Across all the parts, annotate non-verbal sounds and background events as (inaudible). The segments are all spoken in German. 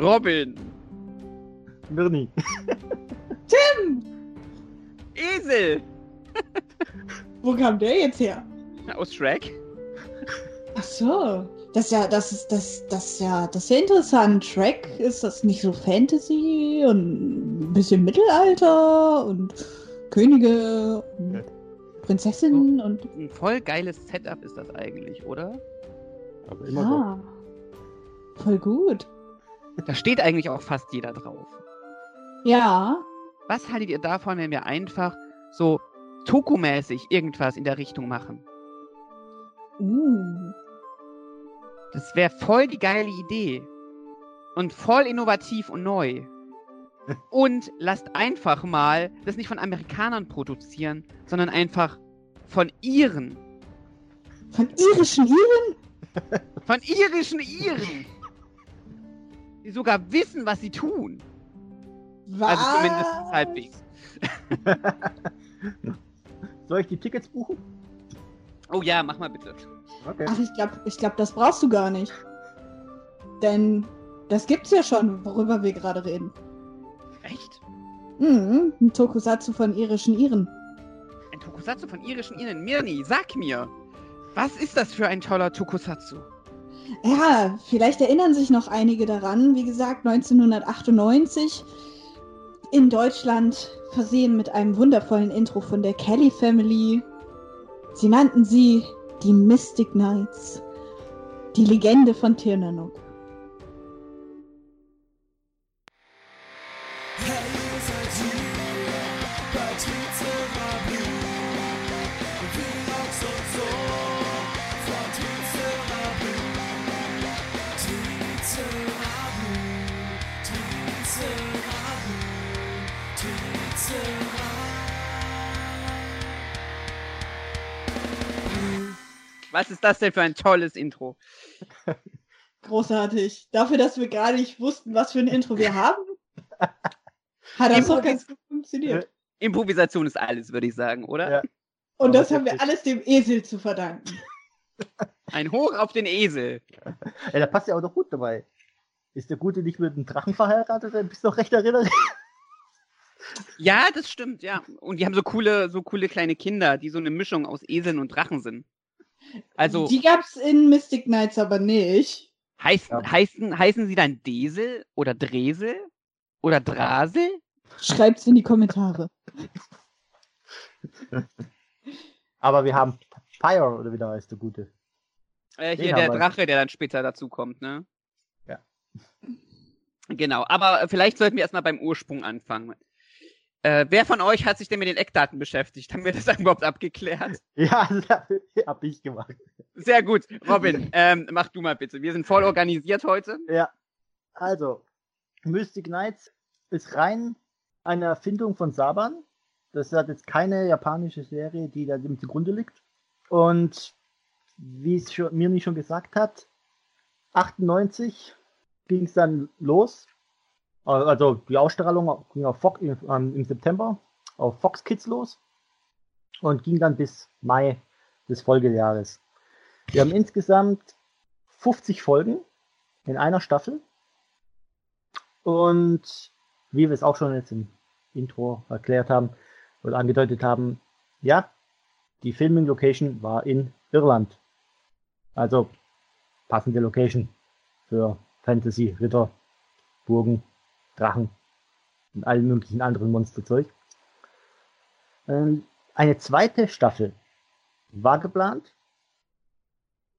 Robin. Mirni. Tim! Esel. Wo kam der jetzt her? Aus Shrek. Ach so. Das ist ja, das ist, das, das ist ja, das ist ja interessant. Shrek, ist das nicht so Fantasy und ein bisschen Mittelalter und Könige und Prinzessinnen und. Ein voll geiles Setup ist das eigentlich, oder? Aber immer Ja. Voll gut. Da steht eigentlich auch fast jeder drauf. Ja. Was haltet ihr davon, wenn wir einfach so Toku-mäßig irgendwas in der Richtung machen? Uh. Das wäre voll die geile Idee. Und voll innovativ und neu. (laughs) Und lasst einfach mal das nicht von Amerikanern produzieren, sondern einfach von Iren. Von irischen Iren? Von irischen Iren. Die sogar wissen, was sie tun. Was? Also zumindest halbwegs. (laughs) Soll ich die Tickets buchen? Oh ja, mach mal bitte. Okay. Ach, ich glaube, ich glaub, das brauchst du gar nicht. Denn das gibt's ja schon, worüber wir gerade reden. Echt? Mhm, ein Tokusatsu von irischen Iren. Ein Tokusatsu von irischen Iren. Mirni, sag mir. Was ist das für ein toller Tokusatsu? Ja, vielleicht erinnern sich noch einige daran. Wie gesagt, 1998 in Deutschland versehen mit einem wundervollen Intro von der Kelly Family. Sie nannten sie die Mystic Knights, die Legende von Tirnanok. Was ist das denn für ein tolles Intro? (laughs) Großartig. Dafür, dass wir gar nicht wussten, was für ein Intro wir haben, (laughs) hat das doch ganz gut funktioniert. Improvisation ist alles, würde ich sagen, oder? Ja. Und das haben wir alles dem Esel zu verdanken. (laughs) Ein Hoch auf den Esel. Ey, da passt ja auch noch gut dabei. Ist der Gute nicht mit einem Drachen verheiratet? Dann bist du noch recht erinnert. Ja, das stimmt, ja. Und die haben so coole, so coole kleine Kinder, die so eine Mischung aus Eseln und Drachen sind. Also Die gab's in Mystic Knights aber nicht. heißen, Ja. heißen, heißen sie dann Desel oder Dresel oder Drasel? Schreibt's in die Kommentare. (laughs) Aber wir haben Pyre, oder wie der heißt, der Gute. Äh, Den hier der haben wir. Drache, der dann später dazu kommt, ne? Ja. Genau, aber vielleicht sollten wir erstmal beim Ursprung anfangen. Äh, wer von euch hat sich denn mit den Eckdaten beschäftigt? Haben wir das dann (laughs) überhaupt abgeklärt? Ja, (laughs) hab ich gemacht. Sehr gut. Robin, ähm, mach du mal bitte. Wir sind voll organisiert heute. Ja. Also, Mystic Knights ist rein eine Erfindung von Saban. Das hat jetzt keine japanische Serie, die da dem zugrunde liegt. Und wie es mir nicht schon gesagt hat, 98 ging es dann los. Also die Ausstrahlung ging auf Fox, ähm, im September auf Fox Kids los und ging dann bis Mai des Folgejahres. Wir haben insgesamt 50 Folgen in einer Staffel. Und wie wir es auch schon jetzt im Intro erklärt haben oder angedeutet haben, ja, die Filming Location war in Irland. Also passende Location für Fantasy, Ritter, Burgen, Drachen und allen möglichen anderen Monsterzeug. Ähm, Eine zweite Staffel war geplant,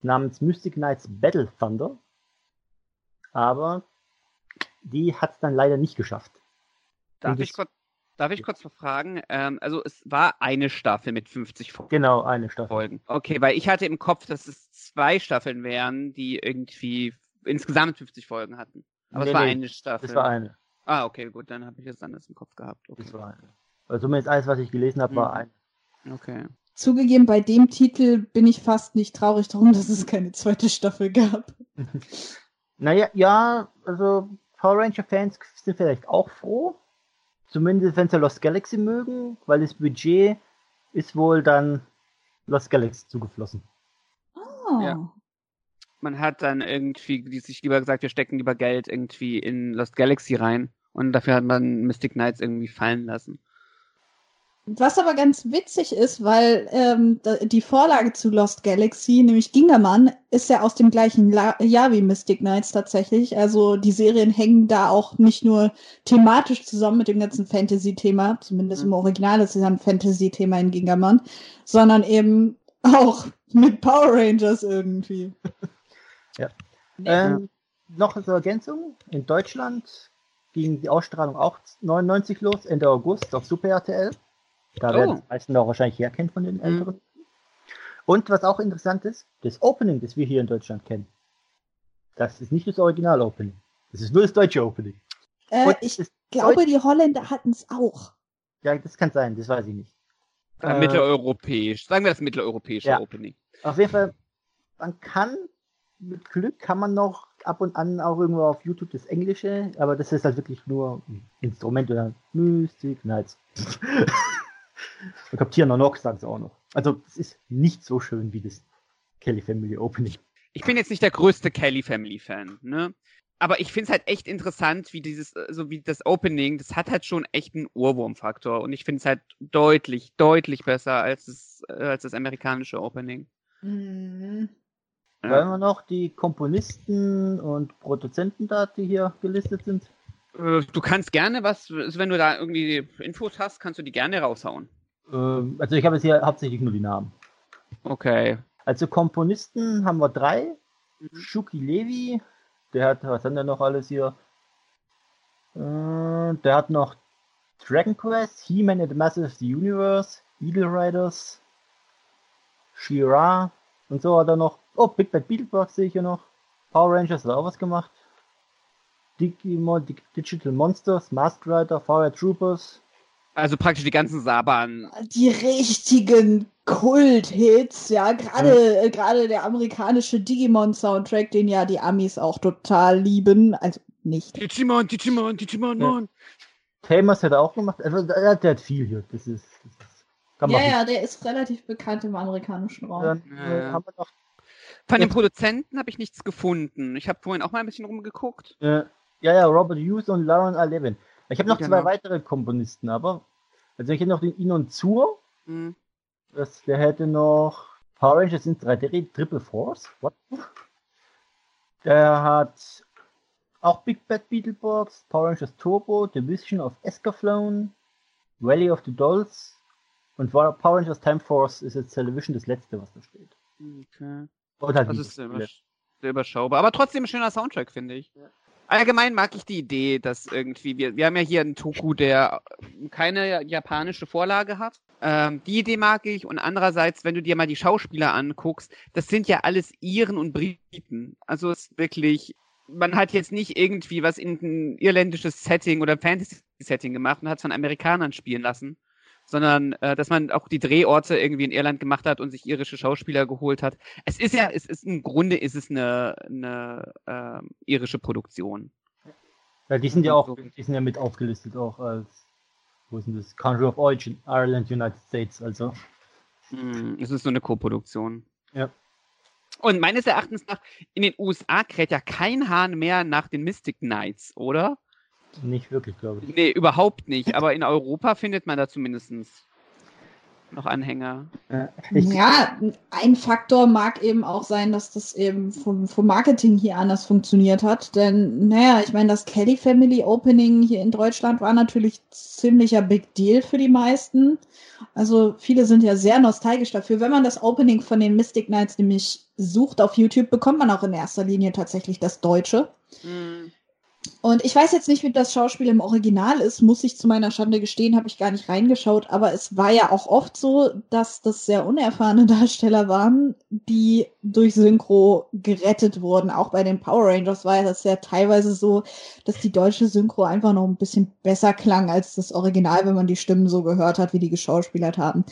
namens Mystic Knights Battle Thunder, aber die hat es dann leider nicht geschafft. Darf ich kurz, darf ich kurz fragen? Ähm, also es war eine Staffel mit 50 Folgen. Genau, eine Staffel. Folgen. Okay, weil ich hatte im Kopf, dass es zwei Staffeln wären, die irgendwie insgesamt 50 Folgen hatten. Aber Nee, es war nee, eine Staffel. Das war eine. Ah, okay, gut, dann habe ich das anders im Kopf gehabt. Okay. Das war. Also zumindest alles, was ich gelesen habe, war Mhm. eine. okay. Zugegeben, bei dem Titel bin ich fast nicht traurig darum, (laughs) dass es keine zweite Staffel gab. (laughs) Naja, ja, also Power Ranger Fans sind vielleicht auch froh. Zumindest wenn sie Lost Galaxy mögen, weil das Budget ist wohl dann Lost Galaxy zugeflossen. Ah. Ja. Man hat dann irgendwie die sich lieber gesagt, wir stecken lieber Geld irgendwie in Lost Galaxy rein und dafür hat man Mystic Knights irgendwie fallen lassen. Was aber ganz witzig ist, weil ähm, die Vorlage zu Lost Galaxy, nämlich Gingerman, ist ja aus dem gleichen La Jahr wie Mystic Knights tatsächlich. Also die Serien hängen da auch nicht nur thematisch zusammen mit dem ganzen Fantasy-Thema, zumindest mhm. im Original ist es ein Fantasy-Thema in Gingerman, sondern eben auch mit Power Rangers irgendwie. (laughs) ja. Ähm, noch zur Ergänzung. In Deutschland ging die Ausstrahlung auch 99 los, Ende August auf Super RTL. Da oh. werden die meisten auch wahrscheinlich herkennen von den mhm. Älteren. Mhm. Und was auch interessant ist, das Opening, das wir hier in Deutschland kennen, das ist nicht das Original-Opening. Das ist nur das deutsche Opening. Äh, ich glaube, Deutsch die Holländer hatten es auch. Ja, das kann sein, das weiß ich nicht. Äh, mitteleuropäisch. Sagen wir das mitteleuropäische ja. Opening. Auf jeden Fall, man kann, mit Glück kann man noch ab und an auch irgendwo auf YouTube das Englische, aber das ist halt wirklich nur ein Instrument oder Mystic Nights. (laughs) Und Captier Nox sagen sie auch noch. Also, es ist nicht so schön wie das Kelly Family Opening. Ich bin jetzt nicht der größte Kelly Family Fan, ne? Aber ich finde es halt echt interessant, wie dieses, so wie das Opening, das hat halt schon echt einen Ohrwurmfaktor. Und ich finde es halt deutlich, deutlich besser als das, äh, als das amerikanische Opening. Mhm. Ja. Wollen wir noch die Komponisten und Produzenten da, die hier gelistet sind? Äh, du kannst gerne was, also wenn du da irgendwie Infos hast, kannst du die gerne raushauen. Ähm, also ich habe jetzt hier hauptsächlich nur die Namen. Okay. Also Komponisten haben wir drei. Mhm. Shuki Levi, der hat, was hat der noch alles hier? Äh, der hat noch Dragon Quest, He-Man and the of the Universe, Eagle Riders, Shira und so hat er noch. Oh, Big Bad Beetleborg sehe ich hier noch. Power Rangers hat auch was gemacht. Digimon, Digital Monsters, Mask Rider, Fire Troopers. Also praktisch die ganzen Saban. Die richtigen Kult-Hits, ja, gerade ja. äh, gerade der amerikanische Digimon-Soundtrack, den ja die Amis auch total lieben, also nicht. Digimon, Digimon, Digimon, ja. Famous hat er auch gemacht, also der, der hat viel hier, das ist, das ist ja, ja, der ist relativ bekannt im amerikanischen Raum. Dann, äh, haben wir noch Von den Produzenten habe ich nichts gefunden. Ich habe vorhin auch mal ein bisschen rumgeguckt. Ja. Ja, ja, Robert Hughes und Lauren A. Levin. Ich habe noch genau. zwei weitere Komponisten, aber. Also ich hätte noch den Inon Zur. Mhm. Das, der hätte noch Power Rangers in 3D Triple Force. What? Der hat auch Big Bad Beetleborgs, Power Rangers Turbo, Division of Escaflowne, Valley of the Dolls und Power Rangers Time Force ist jetzt Television das letzte, was da steht. Okay. Und halt das ist sehr, übersch sehr überschaubar. Aber trotzdem ein schöner Soundtrack, finde ich. Ja. Allgemein mag ich die Idee, dass irgendwie, wir, wir haben ja hier einen Toku, der keine japanische Vorlage hat. Ähm, die Idee mag ich und andererseits, wenn du dir mal die Schauspieler anguckst, das sind ja alles Iren und Briten. Also es ist wirklich, man hat jetzt nicht irgendwie was in ein irländisches Setting oder Fantasy-Setting gemacht und hat es von Amerikanern spielen lassen, sondern äh, dass man auch die Drehorte irgendwie in Irland gemacht hat und sich irische Schauspieler geholt hat. Es ist ja, es ist im Grunde ist es eine, eine äh, irische Produktion. Ja, die sind ja auch, die sind ja mit aufgelistet auch als, wo ist denn das? Country of Origin, Ireland, United States, also. Mm, es ist so eine Co-Produktion. Ja. Und meines Erachtens nach, in den USA kräht ja kein Hahn mehr nach den Mystic Knights, oder? Nicht wirklich, glaube ich. Nee, überhaupt nicht. Aber in Europa findet man da zumindest noch Anhänger. Ja, ein Faktor mag eben auch sein, dass das eben vom, vom Marketing hier anders funktioniert hat. Denn, naja, ich meine, das Kelly Family Opening hier in Deutschland war natürlich ziemlicher Big Deal für die meisten. Also viele sind ja sehr nostalgisch dafür. Wenn man das Opening von den Mystic Knights nämlich sucht auf YouTube, bekommt man auch in erster Linie tatsächlich das Deutsche. Mhm. Und ich weiß jetzt nicht, wie das Schauspiel im Original ist, muss ich zu meiner Schande gestehen, habe ich gar nicht reingeschaut, aber es war ja auch oft so, dass das sehr unerfahrene (laughs) Darsteller waren, die durch Synchro gerettet wurden. Auch bei den Power Rangers war das ja teilweise so, dass die deutsche Synchro einfach noch ein bisschen besser klang als das Original, wenn man die Stimmen so gehört hat, wie die geschauspielert haben.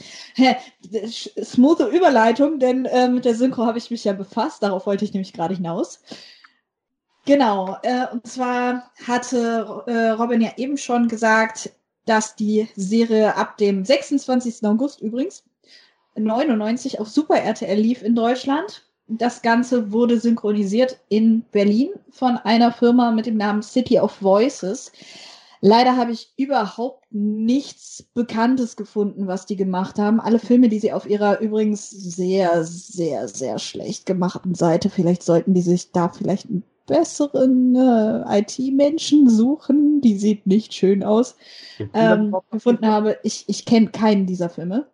Smoothe Überleitung, denn äh, mit der Synchro habe ich mich ja befasst, darauf wollte ich nämlich gerade hinaus. Genau, äh, und zwar hatte äh, Robin ja eben schon gesagt, dass die Serie ab dem 26. August übrigens 99 auf Super RTL lief in Deutschland. Das Ganze wurde synchronisiert in Berlin von einer Firma mit dem Namen City of Voices. Leider habe ich überhaupt nichts Bekanntes gefunden, was die gemacht haben. Alle Filme, die sie auf ihrer übrigens sehr, sehr, sehr schlecht gemachten Seite, vielleicht sollten die sich da vielleicht einen besseren äh, IT-Menschen suchen. Die sieht nicht schön aus. Ähm, gefunden habe. Ich, ich kenne keinen dieser Filme.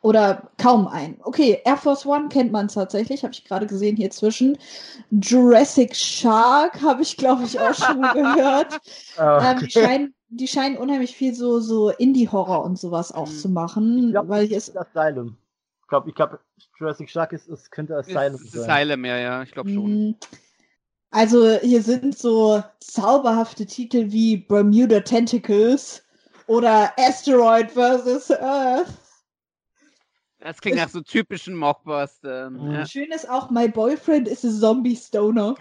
Oder kaum einen. Okay, Air Force One kennt man tatsächlich, habe ich gerade gesehen hier zwischen. Jurassic Shark habe ich, glaube ich, auch schon (laughs) gehört. Ah, Ähm, okay. die, scheinen, die scheinen unheimlich viel so, so Indie-Horror und sowas auch Mhm. zu machen, Ich glaub, weil das ich ist es. Asylum. Ich glaube, ich glaub, Jurassic Shark ist, es könnte Asylum Ist sein. Asylum, ja, ja, ich glaube schon. Also hier sind so zauberhafte Titel wie Bermuda Tentacles oder Asteroid vs. Earth. Das klingt nach so typischen Mockbustern. Mhm. Ja. Schön ist auch, My Boyfriend is a Zombie Stoner.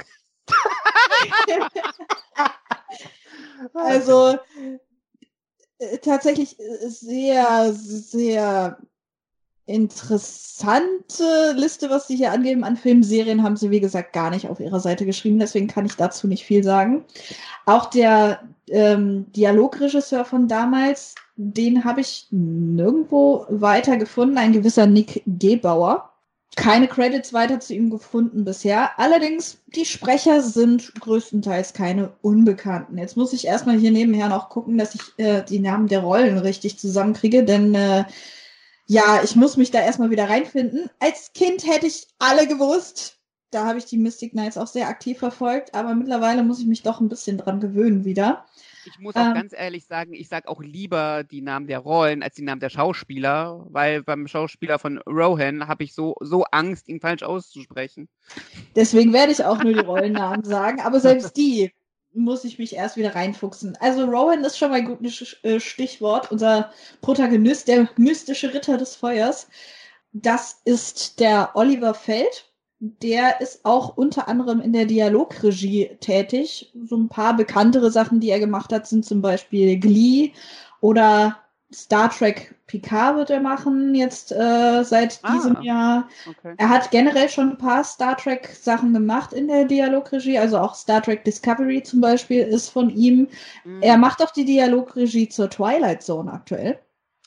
(laughs) Also äh, tatsächlich äh, sehr, sehr interessante Liste, was sie hier angeben an Filmserien, haben sie wie gesagt gar nicht auf ihrer Seite geschrieben, deswegen kann ich dazu nicht viel sagen. Auch der ähm, Dialogregisseur von damals, den habe ich nirgendwo weiter gefunden, ein gewisser Nick Gebauer. Keine Credits weiter zu ihm gefunden bisher. Allerdings, die Sprecher sind größtenteils keine Unbekannten. Jetzt muss ich erstmal hier nebenher noch gucken, dass ich äh, die Namen der Rollen richtig zusammenkriege, denn äh, ja, ich muss mich da erstmal wieder reinfinden. Als Kind hätte ich alle gewusst. Da habe ich die Mystic Knights auch sehr aktiv verfolgt, aber mittlerweile muss ich mich doch ein bisschen dran gewöhnen wieder. Ich muss auch Ähm. ganz ehrlich sagen, ich sag auch lieber die Namen der Rollen als die Namen der Schauspieler, weil beim Schauspieler von Rohan habe ich so, so Angst, ihn falsch auszusprechen. Deswegen werde ich auch nur die Rollennamen sagen, aber selbst die muss ich mich erst wieder reinfuchsen. Also Rowan ist schon mal ein gutes äh, Stichwort. Unser Protagonist, der mystische Ritter des Feuers. Das ist der Oliver Feld. Der ist auch unter anderem in der Dialogregie tätig. So ein paar bekanntere Sachen, die er gemacht hat, sind zum Beispiel Glee oder Star Trek Picard wird er machen jetzt äh, seit Ah. diesem Jahr. Okay. Er hat generell schon ein paar Star Trek Sachen gemacht in der Dialogregie, also auch Star Trek Discovery zum Beispiel ist von ihm. Mhm. Er macht auch die Dialogregie zur Twilight Zone aktuell.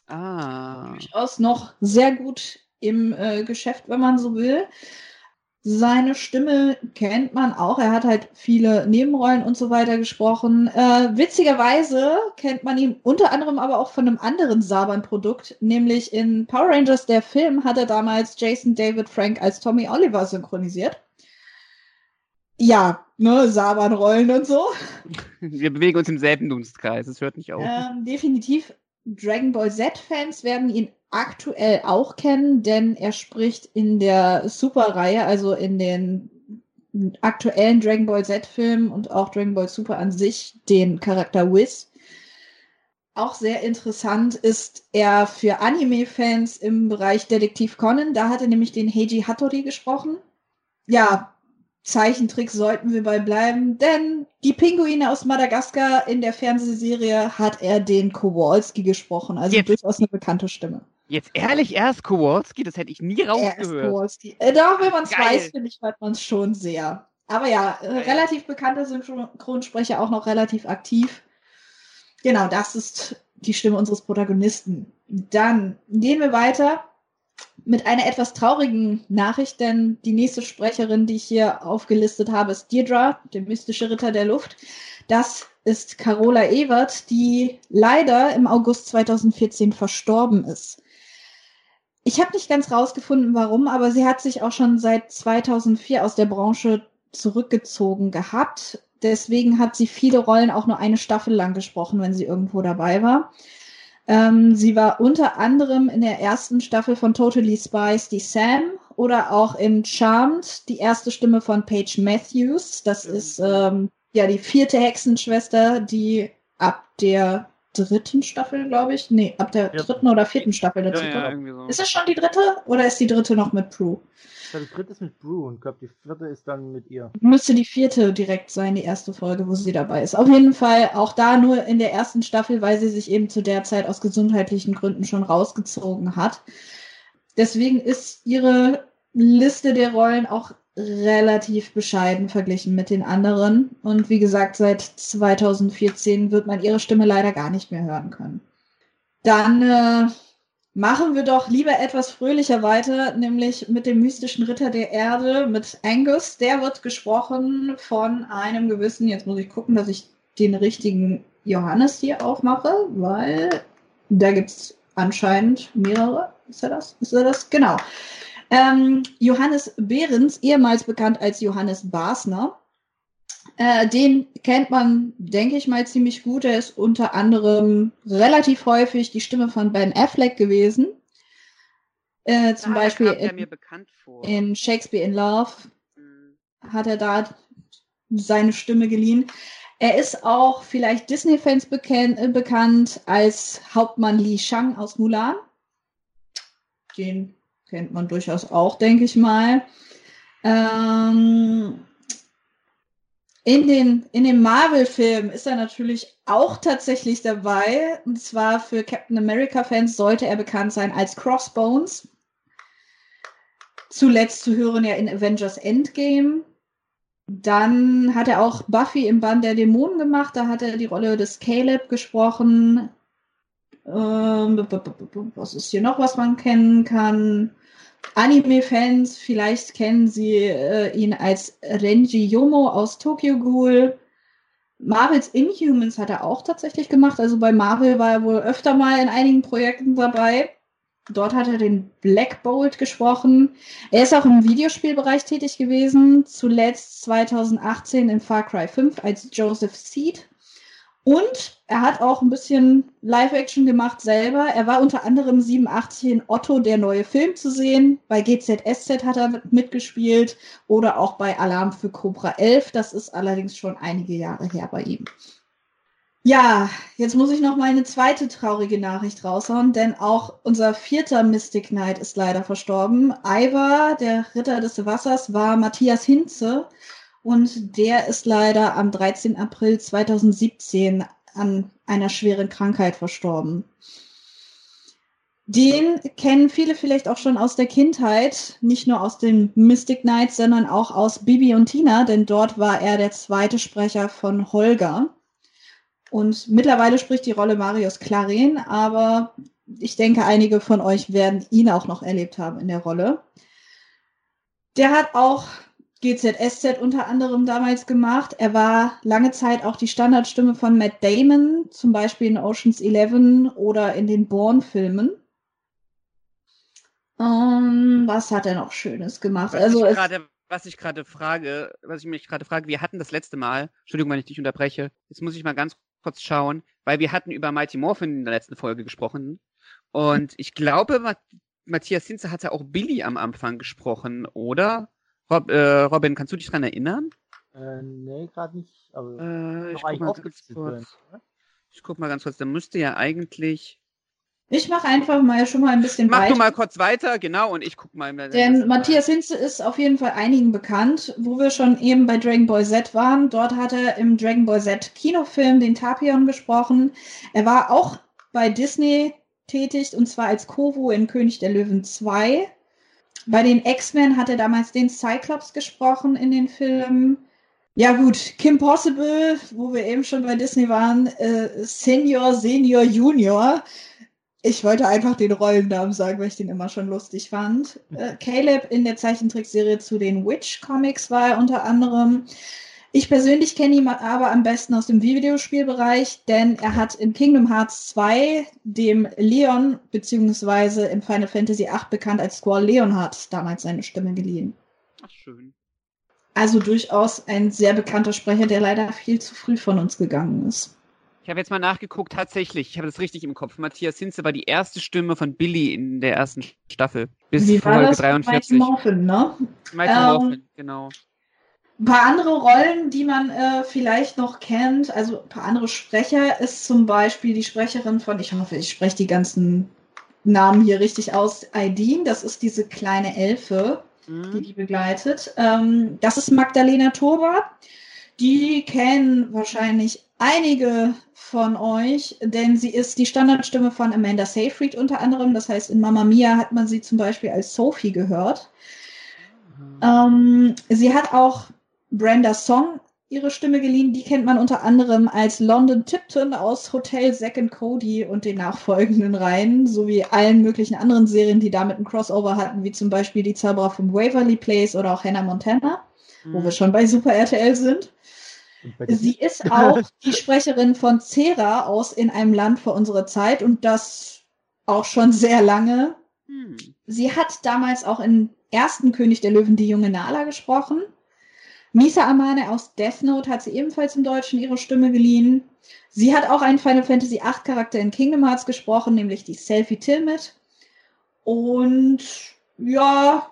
Ah. Durchaus noch sehr gut im äh, Geschäft, wenn man so will. Seine Stimme kennt man auch. Er hat halt viele Nebenrollen und so weiter gesprochen. Äh, witzigerweise kennt man ihn unter anderem aber auch von einem anderen Saban-Produkt, nämlich in Power Rangers, der Film, hat er damals Jason David Frank als Tommy Oliver synchronisiert. Ja, ne, Saban-Rollen und so. Wir bewegen uns im selben Dunstkreis, es hört nicht auf. Ähm, definitiv Dragon Ball Z-Fans werden ihn aktuell auch kennen, denn er spricht in der Super-Reihe, also in den aktuellen Dragon Ball Z-Filmen und auch Dragon Ball Super an sich, den Charakter Whis. Auch sehr interessant ist er für Anime-Fans im Bereich Detektiv Conan. Da hat er nämlich den Heiji Hattori gesprochen. Ja, Zeichentrick sollten wir bei bleiben, denn die Pinguine aus Madagaskar in der Fernsehserie hat er den Kowalski gesprochen, also Jetzt. durchaus eine bekannte Stimme. Jetzt ehrlich erst Kowalski, das hätte ich nie Er ist rausgehört. Kowalski. Äh, doch, wenn man es weiß, finde ich, hört man es schon sehr. Aber ja, äh, relativ bekannte Synchronsprecher, auch noch relativ aktiv. Genau, das ist die Stimme unseres Protagonisten. Dann gehen wir weiter mit einer etwas traurigen Nachricht, denn die nächste Sprecherin, die ich hier aufgelistet habe, ist Deirdre, der mystische Ritter der Luft. Das ist Carola Ewert, die leider im August 2014 verstorben ist. Ich habe nicht ganz rausgefunden, warum, aber sie hat sich auch schon seit 2004 aus der Branche zurückgezogen gehabt. Deswegen hat sie viele Rollen auch nur eine Staffel lang gesprochen, wenn sie irgendwo dabei war. Ähm, sie war unter anderem in der ersten Staffel von Totally Spies die Sam oder auch in Charmed die erste Stimme von Paige Matthews. Das ist ähm, ja die vierte Hexenschwester, die ab der dritten Staffel, glaube ich, nee, ab der Ja. dritten oder vierten Staffel Ja, dazu ja, kommt. irgendwie so. Ist es schon die dritte oder ist die dritte noch mit Prue? Ich glaube, die dritte ist mit Brew und ich glaube, die vierte ist dann mit ihr. Müsste die vierte direkt sein, die erste Folge, wo sie dabei ist. Auf jeden Fall auch da nur in der ersten Staffel, weil sie sich eben zu der Zeit aus gesundheitlichen Gründen schon rausgezogen hat. Deswegen ist ihre Liste der Rollen auch relativ bescheiden verglichen mit den anderen. Und wie gesagt, seit 2014 wird man ihre Stimme leider gar nicht mehr hören können. Dann äh, machen wir doch lieber etwas fröhlicher weiter, nämlich mit dem mystischen Ritter der Erde, mit Angus. Der wird gesprochen von einem gewissen, jetzt muss ich gucken, dass ich den richtigen Johannes hier aufmache, weil da gibt es anscheinend mehrere. Ist er das? Ist er das? Genau. Ähm, Johannes Behrens, ehemals bekannt als Johannes Basner. Äh, den kennt man, denke ich mal, ziemlich gut. Er ist unter anderem relativ häufig die Stimme von Ben Affleck gewesen. Äh, zum Ah, Beispiel in, in Shakespeare in Love Hm. hat er da seine Stimme geliehen. Er ist auch vielleicht Disney-Fans äh, bekannt als Hauptmann Li Shang aus Mulan. Den kennt man durchaus auch, denke ich mal. Ähm, in den, in den Marvel-Filmen ist er natürlich auch tatsächlich dabei. Und zwar für Captain America-Fans sollte er bekannt sein als Crossbones. Zuletzt zu hören ja in Avengers Endgame. Dann hat er auch Buffy im Band der Dämonen gemacht. Da hat er die Rolle des Caleb gesprochen. Ähm, was ist hier noch, was man kennen kann? Anime-Fans, vielleicht kennen sie äh, ihn als Renji Yomo aus Tokyo Ghoul. Marvels Inhumans hat er auch tatsächlich gemacht. Also bei Marvel war er wohl öfter mal in einigen Projekten dabei. Dort hat er den Black Bolt gesprochen. Er ist auch im Videospielbereich tätig gewesen. Zuletzt 2018 in Far Cry 5 als Joseph Seed. Und er hat auch ein bisschen Live-Action gemacht selber. Er war unter anderem 87 in Otto, der neue Film zu sehen. Bei GZSZ hat er mit- mitgespielt oder auch bei Alarm für Cobra 11. Das ist allerdings schon einige Jahre her bei ihm. Ja, jetzt muss ich noch mal eine zweite traurige Nachricht raushauen, denn auch unser vierter Mystic Knight ist leider verstorben. Ivar, der Ritter des Wassers, war Matthias Hinze und der ist leider am 13. April 2017 an einer schweren Krankheit verstorben. Den kennen viele vielleicht auch schon aus der Kindheit, nicht nur aus den Mystic Knights, sondern auch aus Bibi und Tina, denn dort war er der zweite Sprecher von Holger. Und mittlerweile spricht die Rolle Marius Claren, aber ich denke, einige von euch werden ihn auch noch erlebt haben in der Rolle. Der hat auch GZSZ unter anderem damals gemacht. Er war lange Zeit auch die Standardstimme von Matt Damon, zum Beispiel in Ocean's Eleven oder in den Bourne-Filmen. Ähm, was hat er noch Schönes gemacht? Was Also ich es, gerade, was ich gerade frage, was ich mich gerade frage, wir hatten das letzte Mal, Entschuldigung, wenn ich dich unterbreche, jetzt muss ich mal ganz kurz schauen, weil wir hatten über Mighty Morphin in der letzten Folge gesprochen und ich glaube, Ma Matthias Hinze hat ja auch Billy am Anfang gesprochen, oder? Rob, äh, Robin, kannst du dich dran erinnern? Äh, nee, gerade nicht. Aber Äh, ich noch guck eigentlich mal ganz kurz. Ich guck mal ganz kurz, da müsste ja eigentlich. ich mache einfach mal schon mal ein bisschen Mach weiter. du mal kurz weiter, genau, und ich guck mal. Denn Matthias Hinze ist auf jeden Fall einigen bekannt, wo wir schon eben bei Dragon Ball Z waren. Dort hat er im Dragon Ball Z Kinofilm den Tapion gesprochen. Er war auch bei Disney tätig und zwar als Kovo in König der Löwen 2. Bei den X-Men hat er damals den Cyclops gesprochen in den Filmen. Ja gut, Kim Possible, wo wir eben schon bei Disney waren, äh, Senior, Senior, Junior. Ich wollte einfach den Rollennamen sagen, weil ich den immer schon lustig fand. Äh, Caleb in der Zeichentrickserie zu den Witch Comics war er unter anderem. Ich persönlich kenne ihn aber am besten aus dem Videospielbereich, denn er hat in Kingdom Hearts 2 dem Leon beziehungsweise im Final Fantasy 8 bekannt als Squall Leonhard damals seine Stimme geliehen. Ach, schön. Also durchaus ein sehr bekannter Sprecher, der leider viel zu früh von uns gegangen ist. Ich habe jetzt mal nachgeguckt, tatsächlich, ich habe das richtig im Kopf. Matthias Hinze war die erste Stimme von Billy in der ersten Staffel. Bis Wie war Folge das? 43. Mighty Morphin, ne? Mighty Ähm, Morphin, genau. Ein paar andere Rollen, die man äh, vielleicht noch kennt, also ein paar andere Sprecher, ist zum Beispiel die Sprecherin von, ich hoffe, ich spreche die ganzen Namen hier richtig aus, Aideen, das ist diese kleine Elfe, die Mhm. die begleitet. Ähm, das ist Magdalena Turba. Die kennen wahrscheinlich einige von euch, denn sie ist die Standardstimme von Amanda Seyfried unter anderem. Das heißt, in Mamma Mia hat man sie zum Beispiel als Sophie gehört. Ähm, sie hat auch Brenda Song ihre Stimme geliehen. Die kennt man unter anderem als London Tipton aus Hotel Zack and Cody und den nachfolgenden Reihen, sowie allen möglichen anderen Serien, die damit ein Crossover hatten, wie zum Beispiel die Zauberer vom Waverly Place oder auch Hannah Montana, mhm. wo wir schon bei Super RTL sind. Sie ist auch die Sprecherin von Cera aus In einem Land vor unserer Zeit und das auch schon sehr lange. Hm. Sie hat damals auch im ersten König der Löwen die junge Nala gesprochen. Misa Amane aus Death Note hat sie ebenfalls im Deutschen ihre Stimme geliehen. Sie hat auch einen Final Fantasy VIII Charakter in Kingdom Hearts gesprochen, nämlich die Selfie Tilmit. Und ja,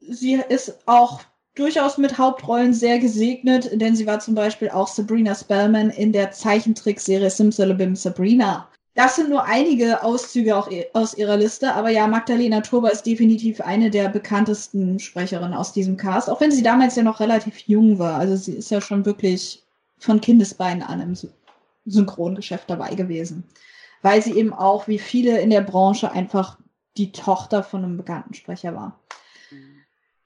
sie ist auch durchaus mit Hauptrollen sehr gesegnet, denn sie war zum Beispiel auch Sabrina Spellman in der Zeichentrickserie Simsalabim Sabrina. Das sind nur einige Auszüge auch aus ihrer Liste, aber ja, Magdalena Turba ist definitiv eine der bekanntesten Sprecherinnen aus diesem Cast, auch wenn sie damals ja noch relativ jung war. Also sie ist ja schon wirklich von Kindesbeinen an im Synchrongeschäft dabei gewesen, weil sie eben auch wie viele in der Branche einfach die Tochter von einem bekannten Sprecher war.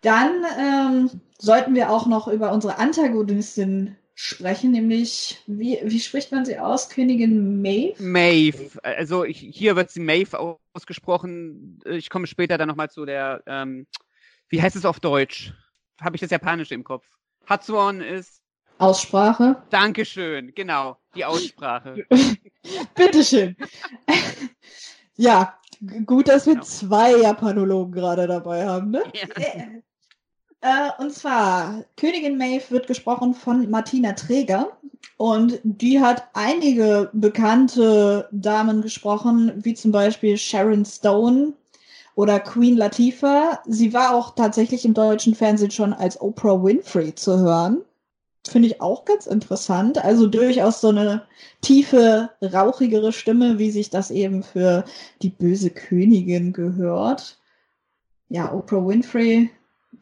Dann ähm, sollten wir auch noch über unsere Antagonistin sprechen, nämlich, wie, wie spricht man sie aus? Königin Maeve? Maeve. Also ich, hier wird sie Maeve ausgesprochen. Ich komme später dann nochmal zu der, ähm, wie heißt es auf Deutsch? Habe ich das Japanische im Kopf? Hatsuon ist. Aussprache. Dankeschön, genau, die Aussprache. (laughs) Bitteschön. ja, gut, dass wir genau. zwei Japanologen gerade dabei haben, ne? Ja. Äh, und zwar, Königin Maeve wird gesprochen von Martina Träger. Und die hat einige bekannte Damen gesprochen, wie zum Beispiel Sharon Stone oder Queen Latifah. Sie war auch tatsächlich im deutschen Fernsehen schon als Oprah Winfrey zu hören. Finde ich auch ganz interessant. Also durchaus so eine tiefe, rauchigere Stimme, wie sich das eben für die böse Königin gehört. Ja, Oprah Winfrey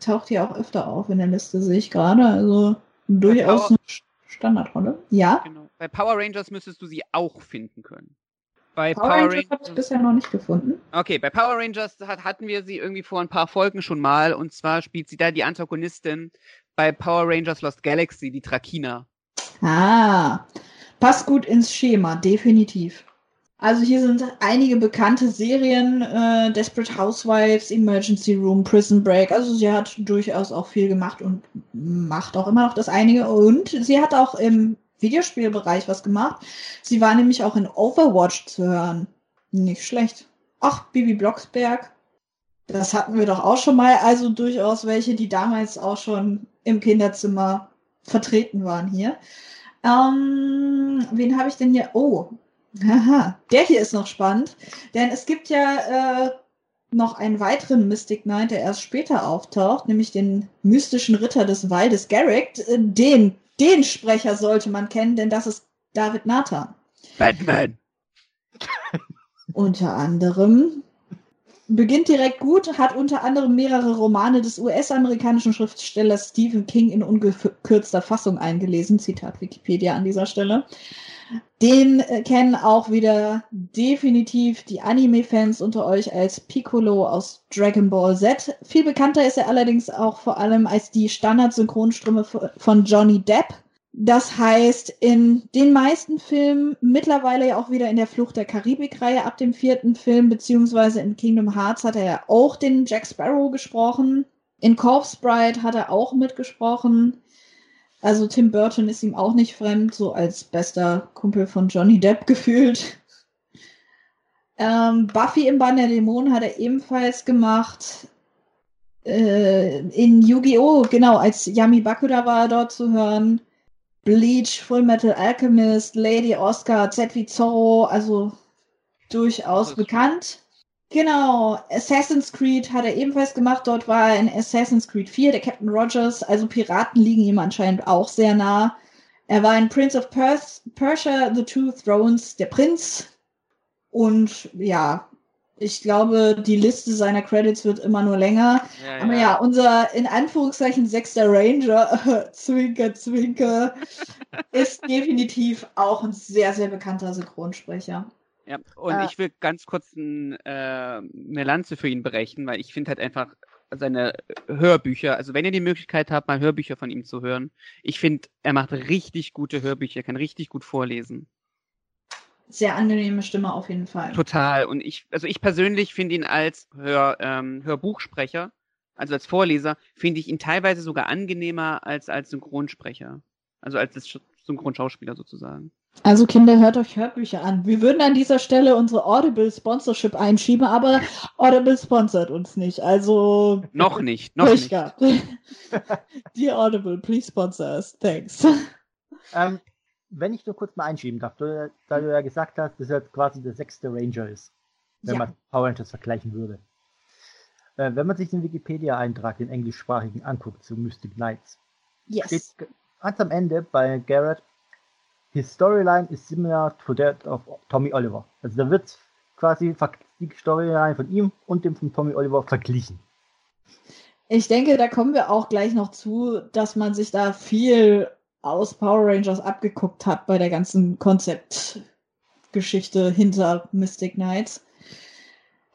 taucht hier auch öfter auf in der Liste, sehe ich gerade. Also durchaus eine Standardrolle. Ja. Genau. Bei Power Rangers müsstest du sie auch finden können. Bei Power, Power Rangers, Rangers habe ich bisher noch nicht gefunden. Okay, bei Power Rangers hat, hatten wir sie irgendwie vor ein paar Folgen schon mal. Und zwar spielt sie da die Antagonistin bei Power Rangers Lost Galaxy, die Trakina. Ah, passt gut ins Schema, definitiv. Also hier sind einige bekannte Serien, äh, Desperate Housewives, Emergency Room, Prison Break. Also sie hat durchaus auch viel gemacht und macht auch immer noch das einige. Und sie hat auch im Videospielbereich was gemacht. Sie war nämlich auch in Overwatch zu hören. Nicht schlecht. Ach, Bibi Blocksberg. Das hatten wir doch auch schon mal. Also durchaus welche, die damals auch schon im Kinderzimmer vertreten waren hier. Ähm, wen habe ich denn hier? Oh, Aha, der hier ist noch spannend, denn es gibt ja äh, noch einen weiteren Mystic Knight, der erst später auftaucht, nämlich den mystischen Ritter des Waldes, Garrick. Äh, den, den Sprecher sollte man kennen, denn das ist David Nathan. Batman. unter anderem. Beginnt direkt gut, hat unter anderem mehrere Romane des US-amerikanischen Schriftstellers Stephen King in ungekürzter Fassung eingelesen. Zitat Wikipedia an dieser Stelle. Den äh, kennen auch wieder definitiv die Anime-Fans unter euch als Piccolo aus Dragon Ball Z. Viel bekannter ist er allerdings auch vor allem als die Standard-Synchronstimme von Johnny Depp. Das heißt, in den meisten Filmen, mittlerweile ja auch wieder in der Flucht der Karibik-Reihe ab dem vierten Film, beziehungsweise in Kingdom Hearts hat er ja auch den Jack Sparrow gesprochen. In Corpse Bride hat er auch mitgesprochen. Also Tim Burton ist ihm auch nicht fremd, so als bester Kumpel von Johnny Depp (laughs) gefühlt. Ähm, Buffy im Bann der Dämonen hat er ebenfalls gemacht. Äh, in Yu-Gi-Oh! genau, als Yami Bakura war er dort zu hören. Bleach, Full Metal Alchemist, Lady Oscar, Z wie Zorro, also durchaus bekannt. Genau, Assassin's Creed hat er ebenfalls gemacht. Dort war er in Assassin's Creed 4, der Captain Rogers. Also Piraten liegen ihm anscheinend auch sehr nah. Er war in Prince of Perth, Persia, The Two Thrones, der Prinz. Und ja, ich glaube, die Liste seiner Credits wird immer nur länger. Ja, Aber ja. ja, unser in Anführungszeichen sechster Ranger, (laughs) Zwinker, Zwinker, (laughs) ist definitiv auch ein sehr, sehr bekannter Synchronsprecher. Ja, und ah. ich will ganz kurz ein, äh, eine Lanze für ihn brechen, weil ich finde halt einfach, seine Hörbücher. Also wenn ihr die Möglichkeit habt, mal Hörbücher von ihm zu hören. Ich finde, er macht richtig gute Hörbücher, kann richtig gut vorlesen. Sehr angenehme Stimme auf jeden Fall. Total. Und ich, also ich persönlich finde ihn als Hör, ähm, Hörbuchsprecher, also als Vorleser, finde ich ihn teilweise sogar angenehmer als als Synchronsprecher. Also als Synchronschauspieler sozusagen. Also Kinder, hört euch Hörbücher an. Wir würden an dieser Stelle unsere Audible Sponsorship einschieben, aber Audible sponsert uns nicht. Also noch nicht, noch nicht. (laughs) Dear Audible, please sponsor us. Thanks. Ähm, wenn ich nur kurz mal einschieben darf, du, da du ja gesagt hast, dass er quasi der sechste Ranger ist, wenn ja. man Power Rangers vergleichen würde. Äh, wenn man sich den Wikipedia-Eintrag, den englischsprachigen, anguckt zu Mystic Knights, yes. steht ganz am Ende bei Garrett, his storyline is similar to that of Tommy Oliver. Also da wird quasi die Storyline von ihm und dem von Tommy Oliver verglichen. Ich denke, da kommen wir auch gleich noch zu, dass man sich da viel aus Power Rangers abgeguckt hat bei der ganzen Konzeptgeschichte hinter Mystic Knights.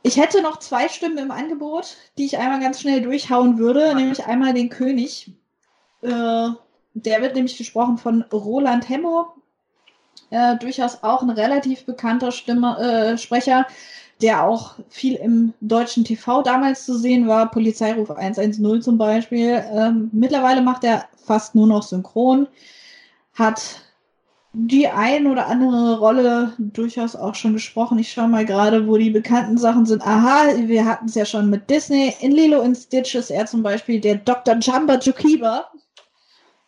Ich hätte noch zwei Stimmen im Angebot, die ich einmal ganz schnell durchhauen würde, nämlich einmal den König. Äh, der wird nämlich gesprochen von Roland Hemmo, äh, durchaus auch ein relativ bekannter Stimme, äh, Sprecher, der auch viel im deutschen TV damals zu sehen war, Polizeiruf 110 zum Beispiel. Ähm, mittlerweile macht er fast nur noch synchron, hat die ein oder andere Rolle durchaus auch schon gesprochen. Ich schaue mal gerade, wo die bekannten Sachen sind. Aha, wir hatten es ja schon mit Disney. In Lilo in Stitch ist er zum Beispiel der Dr. Jumba Jukiba.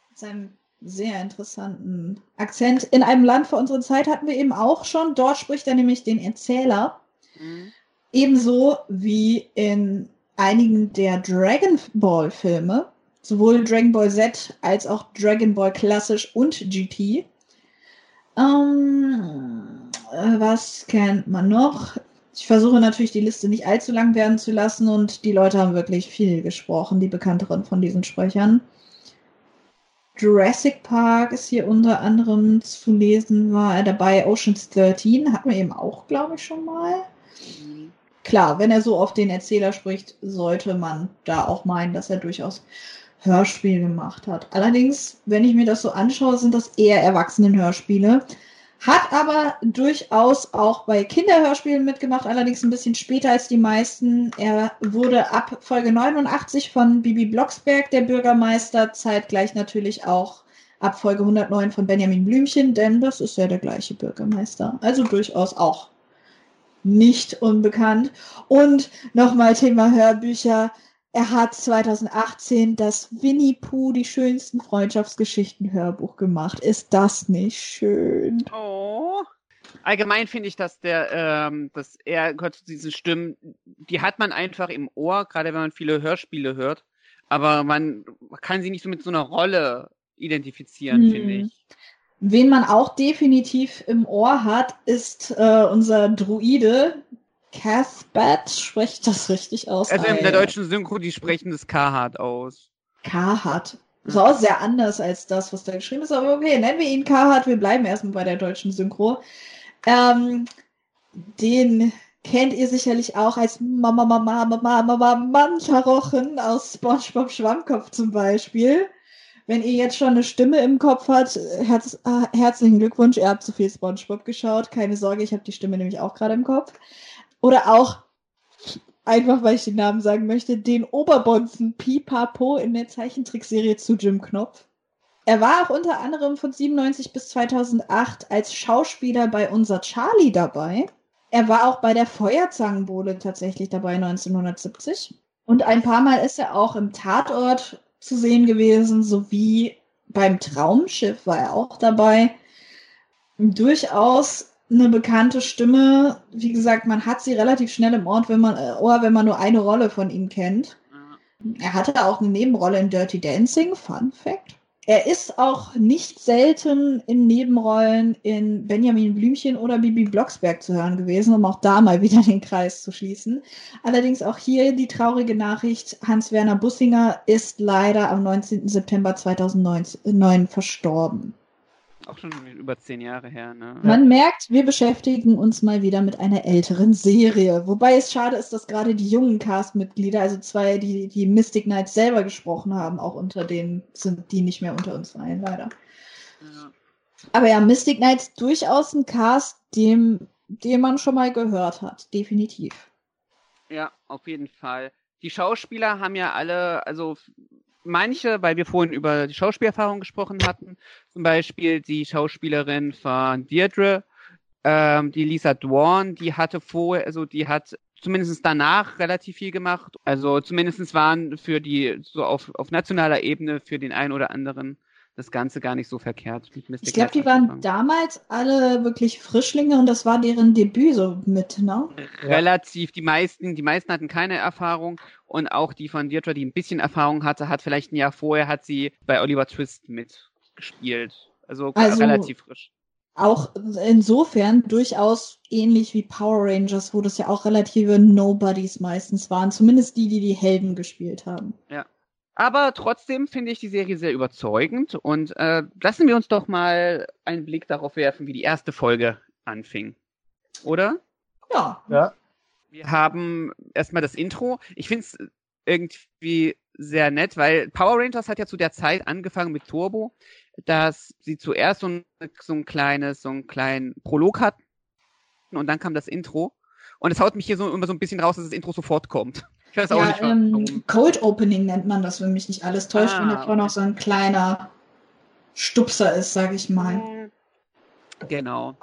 Mit seinem sehr interessanten Akzent. In einem Land vor unserer Zeit hatten wir eben auch schon. Dort spricht er nämlich den Erzähler. Mhm. Ebenso wie in einigen der Dragon Ball Filme sowohl Dragon Ball Z als auch Dragon Ball Klassisch und GT. Ähm, äh, was kennt man noch? Ich versuche natürlich die Liste nicht allzu lang werden zu lassen und die Leute haben wirklich viel gesprochen, die bekannteren von diesen Sprechern. Jurassic Park ist hier unter anderem zu lesen, war er dabei. Oceans 13 hatten wir eben auch, glaube ich, schon mal. Klar, wenn er so auf den Erzähler spricht, sollte man da auch meinen, dass er durchaus Hörspiel gemacht hat. Allerdings, wenn ich mir das so anschaue, sind das eher Erwachsenen-Hörspiele. Hat aber durchaus auch bei Kinderhörspielen mitgemacht, allerdings ein bisschen später als die meisten. Er wurde ab Folge 89 von Bibi Blocksberg der Bürgermeister, zeitgleich natürlich auch ab Folge 109 von Benjamin Blümchen, denn das ist ja der gleiche Bürgermeister. Also durchaus auch nicht unbekannt. Und nochmal Thema Hörbücher. Er hat 2018 das Winnie Pooh, die schönsten Freundschaftsgeschichten Hörbuch gemacht. Ist das nicht schön? Oh. Allgemein finde ich, dass der, ähm, dass er gehört zu diesen Stimmen, die hat man einfach im Ohr, gerade wenn man viele Hörspiele hört. Aber man kann sie nicht so mit so einer Rolle identifizieren, hm. finde ich. Wen man auch definitiv im Ohr hat, ist äh, unser Druide, Cathbat, spricht das richtig aus? Also in der deutschen Synchro, die sprechen das Carhartt aus. Carhartt. Das ist auch sehr anders als das, was da geschrieben ist, aber okay, nennen wir ihn Carhartt, wir bleiben erstmal bei der deutschen Synchro. Ähm, den kennt ihr sicherlich auch als Mama Mama Mama Mama Mantarochen aus SpongeBob Schwammkopf zum Beispiel. Wenn ihr jetzt schon eine Stimme im Kopf habt, herz, äh, herzlichen Glückwunsch, ihr habt zu viel SpongeBob geschaut. Keine Sorge, ich habe die Stimme nämlich auch gerade im Kopf. Oder auch, einfach weil ich den Namen sagen möchte, den Oberbonzen Pipapo in der Zeichentrickserie zu Jim Knopf. Er war auch unter anderem von 97 bis 2008 als Schauspieler bei Unser Charlie dabei. Er war auch bei der Feuerzangenbowle tatsächlich dabei 1970. Und ein paar Mal ist er auch im Tatort zu sehen gewesen, sowie beim Traumschiff war er auch dabei. Durchaus eine bekannte Stimme. Wie gesagt, man hat sie relativ schnell im Ohr, wenn man, äh, Ohr, wenn man nur eine Rolle von ihm kennt. Er hatte auch eine Nebenrolle in Dirty Dancing, Fun Fact. Er ist auch nicht selten in Nebenrollen in Benjamin Blümchen oder Bibi Blocksberg zu hören gewesen, um auch da mal wieder den Kreis zu schließen. Allerdings auch hier die traurige Nachricht, Hans-Werner Bussinger ist leider am 19. September 2009 verstorben. Auch schon über zehn Jahre her, ne? Man merkt, wir beschäftigen uns mal wieder mit einer älteren Serie. Wobei es schade ist, dass gerade die jungen Castmitglieder, also zwei, die die Mystic Knights selber gesprochen haben, auch unter denen sind, die nicht mehr unter uns weilen, leider. Ja. Aber ja, Mystic Knights durchaus ein Cast, dem, den man schon mal gehört hat. Definitiv. Ja, auf jeden Fall. Die Schauspieler haben ja alle, also manche, weil wir vorhin über die Schauspielerfahrung gesprochen hatten, zum Beispiel die Schauspielerin von Deirdre, ähm, die Lisa Dwan, die hatte vorher, also die hat zumindest danach relativ viel gemacht. Also zumindest waren für die, so auf, auf nationaler Ebene für den einen oder anderen das Ganze gar nicht so verkehrt. Ich glaube, die waren angefangen. damals alle wirklich Frischlinge und das war deren Debüt so mit, ne? relativ, die meisten, die meisten hatten keine Erfahrung und auch die von Deirdre, die ein bisschen Erfahrung hatte, hat vielleicht ein Jahr vorher, hat sie bei Oliver Twist mitgespielt. Also, Also- relativ frisch. Auch insofern durchaus ähnlich wie Power Rangers, wo das ja auch relative Nobodies meistens waren. Zumindest die, die die Helden gespielt haben. Aber trotzdem finde ich die Serie sehr überzeugend und äh, lassen wir uns doch mal einen Blick darauf werfen, wie die erste Folge anfing. Oder? Ja. Ja, Wir haben erstmal das Intro. Ich finde es irgendwie sehr nett, weil Power Rangers hat ja zu der Zeit angefangen mit Turbo, dass sie zuerst so ein, so ein kleines, so einen kleinen Prolog hatten und dann kam das Intro. Und es haut mich hier so immer so ein bisschen raus, dass das Intro sofort kommt. Ich weiß auch ja nicht warum. ähm, Cold Opening nennt man das, wenn mich nicht alles täuscht, Ah, wenn davor noch so ein kleiner Stupser ist, sage ich mal. Genau.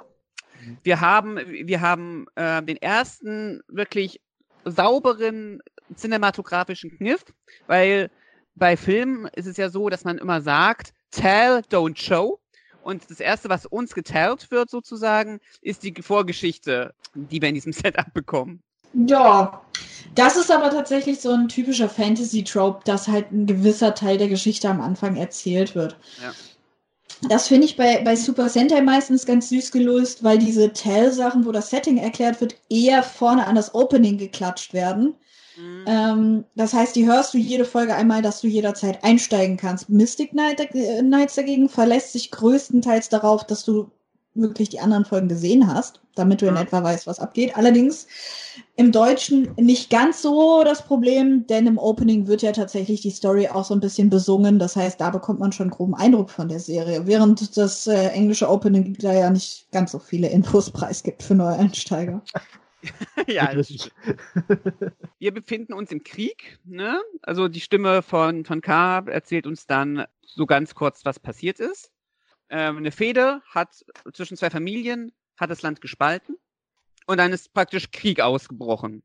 Wir haben, wir haben äh, den ersten wirklich sauberen cinematografischen Kniff, weil bei Filmen ist es ja so, dass man immer sagt, tell, don't show. Und das erste, was uns geteilt wird sozusagen, ist die Vorgeschichte, die wir in diesem (laughs) Setup bekommen. Ja, das ist aber tatsächlich so ein typischer Fantasy-Trope, dass halt ein gewisser Teil der Geschichte am Anfang erzählt wird. Ja. Das finde ich bei, bei Super Sentai meistens ganz süß gelöst, weil diese Tell-Sachen, wo das Setting erklärt wird, eher vorne an das Opening geklatscht werden. Ähm, das heißt, die hörst du jede Folge einmal, dass du jederzeit einsteigen kannst. Mystic Knight, äh, Knights dagegen verlässt sich größtenteils darauf, dass du wirklich die anderen Folgen gesehen hast, damit du in Ja. etwa weißt, was abgeht. Allerdings im Deutschen nicht ganz so das Problem, denn im Opening wird ja tatsächlich die Story auch so ein bisschen besungen. Das heißt, da bekommt man schon einen groben Eindruck von der Serie, während das äh, englische Opening da ja nicht ganz so viele Infos (laughs) preisgibt für neue Einsteiger. (laughs) ja, das Richtig. wir befinden uns im Krieg, ne? Also die Stimme von, von K erzählt uns dann so ganz kurz, was passiert ist. Ähm, eine Fehde hat zwischen zwei Familien, hat das Land gespalten und dann ist praktisch Krieg ausgebrochen.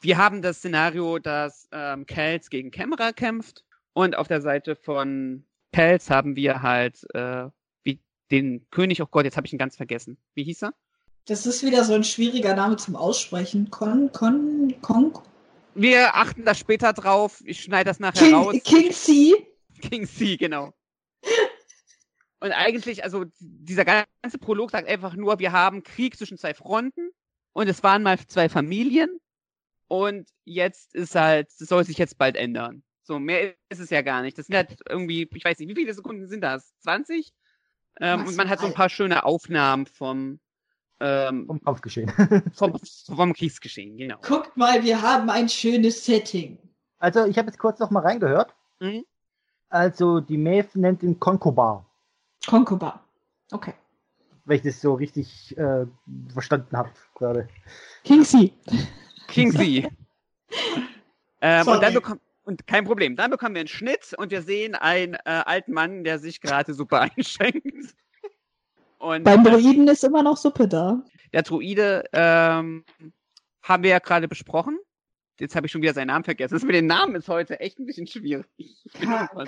Wir haben das Szenario, dass ähm, Kels gegen Kämmerer kämpft und auf der Seite von Kels haben wir halt äh, wie den König, oh Gott, jetzt habe ich ihn ganz vergessen. Wie hieß er? Das ist wieder so ein schwieriger Name zum Aussprechen. Con, Con, Con, Wir achten da später drauf. Ich schneide das nachher raus. King, King C. King C, genau. Und eigentlich, also dieser ganze Prolog sagt einfach nur, wir haben Krieg zwischen zwei Fronten und es waren mal zwei Familien und jetzt ist halt, das soll sich jetzt bald ändern. So, mehr ist es ja gar nicht. Das sind halt irgendwie, ich weiß nicht, wie viele Sekunden sind das? 20? Ähm, und man hat so ein paar schöne Aufnahmen vom, ähm, Vom Kampfgeschehen. (laughs) vom, (laughs) vom Kriegsgeschehen, genau. Guckt mal, wir haben ein schönes Setting. Also, ich habe jetzt kurz noch mal reingehört. Mhm. Also, die Maeve nennt ihn Konkobar, Konkoba. Okay. wenn ich das so richtig äh, verstanden habe gerade. King C. King C. (laughs) ähm, und dann bekommt und kein Problem. Dann bekommen wir einen Schnitt und wir sehen einen äh, alten Mann, der sich gerade Suppe (laughs) einschenkt. Und Beim Druiden ist immer noch Suppe da. der Druide ähm, haben wir ja gerade besprochen. Jetzt habe ich schon wieder seinen Namen vergessen. Das mit den Namen ist heute echt ein bisschen schwierig. Kahab,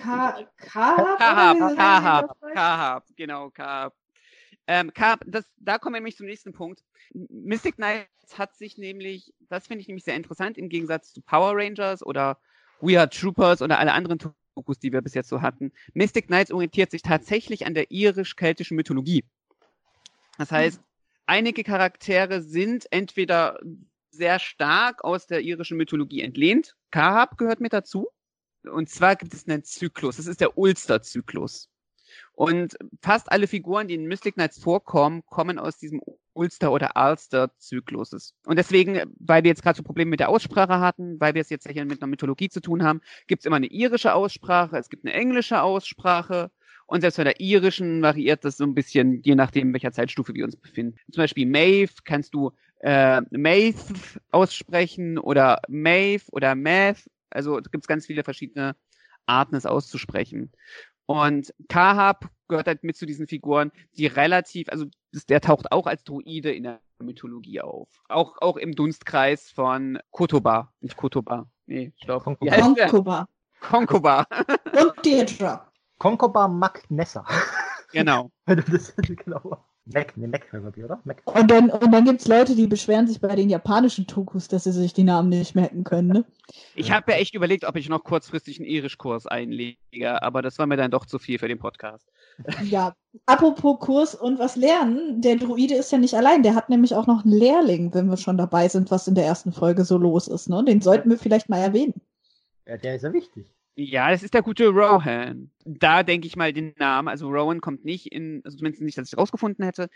Kahab, Kahab, genau, Kahab. Ähm, Kahab, das, da kommen wir nämlich zum nächsten Punkt. Mystic Knights hat sich nämlich, das finde ich nämlich sehr interessant, im Gegensatz zu Power Rangers oder We Are Troopers oder alle anderen Dokus, die wir bis jetzt so hatten. Mystic Knights orientiert sich tatsächlich an der irisch-keltischen Mythologie. Das heißt, einige Charaktere sind entweder sehr stark aus der irischen Mythologie entlehnt. Kahab gehört mit dazu. Und zwar gibt es einen Zyklus. Das ist der Ulster-Zyklus. Und fast alle Figuren, die in Mystic Knights vorkommen, kommen aus diesem Ulster- oder Ulster-Zykluses. Und deswegen, weil wir jetzt gerade so Probleme mit der Aussprache hatten, weil wir es jetzt hier mit einer Mythologie zu tun haben, gibt es immer eine irische Aussprache, es gibt eine englische Aussprache. Und selbst bei der irischen variiert das so ein bisschen, je nachdem, welcher Zeitstufe wir uns befinden. Zum Beispiel Maeve kannst du äh, Maeve aussprechen oder Maeve oder Math. Also gibt es ganz viele verschiedene Arten, es auszusprechen. Und Kahab gehört halt mit zu diesen Figuren, die relativ, also der taucht auch als Druide in der Mythologie auf. Auch, auch im Dunstkreis von Kotoba. Nicht Kotoba. Nee, ich glaube. Konkoba. Konkoba. Und Deirdre. Konkoba Magnessa. Genau. das, (laughs) genau. Mac, ne, Mac, oder? Mac. Und dann, und dann gibt es Leute, die beschweren sich bei den japanischen Tokus, dass sie sich die Namen nicht merken können. Ne? Ich habe ja echt überlegt, ob ich noch kurzfristig einen Irischkurs einlege, aber das war mir dann doch zu viel für den Podcast. Ja, apropos Kurs und was lernen, der Druide ist ja nicht allein, der hat nämlich auch noch einen Lehrling, wenn wir schon dabei sind, was in der ersten Folge so los ist. Ne? Den sollten wir vielleicht mal erwähnen. Ja, der ist ja wichtig. Ja, das ist der gute Rohan. Da denke ich mal den Namen. Also Rohan kommt nicht in, also zumindest nicht, dass ich rausgefunden hätte,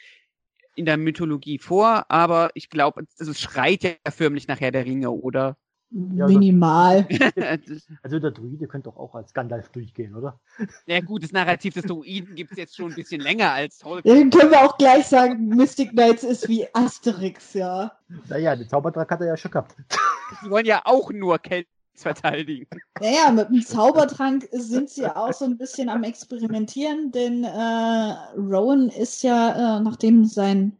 in der Mythologie vor, aber ich glaube, also es schreit ja förmlich nachher der Ringe, oder? Ja, Minimal. (laughs) Also der Druide könnte doch auch als Gandalf durchgehen, oder? Ja gut, das Narrativ des Druiden gibt es jetzt schon ein bisschen länger als Tolkien. Dann können wir auch gleich sagen, Mystic Knights ist wie Asterix, ja. Naja, den Zaubertrank hat er ja schon gehabt. Die wollen ja auch nur Kelten (laughs) verteidigen. Naja, mit dem Zaubertrank sind sie auch so ein bisschen am Experimentieren, denn äh, Rowan ist ja, äh, nachdem sein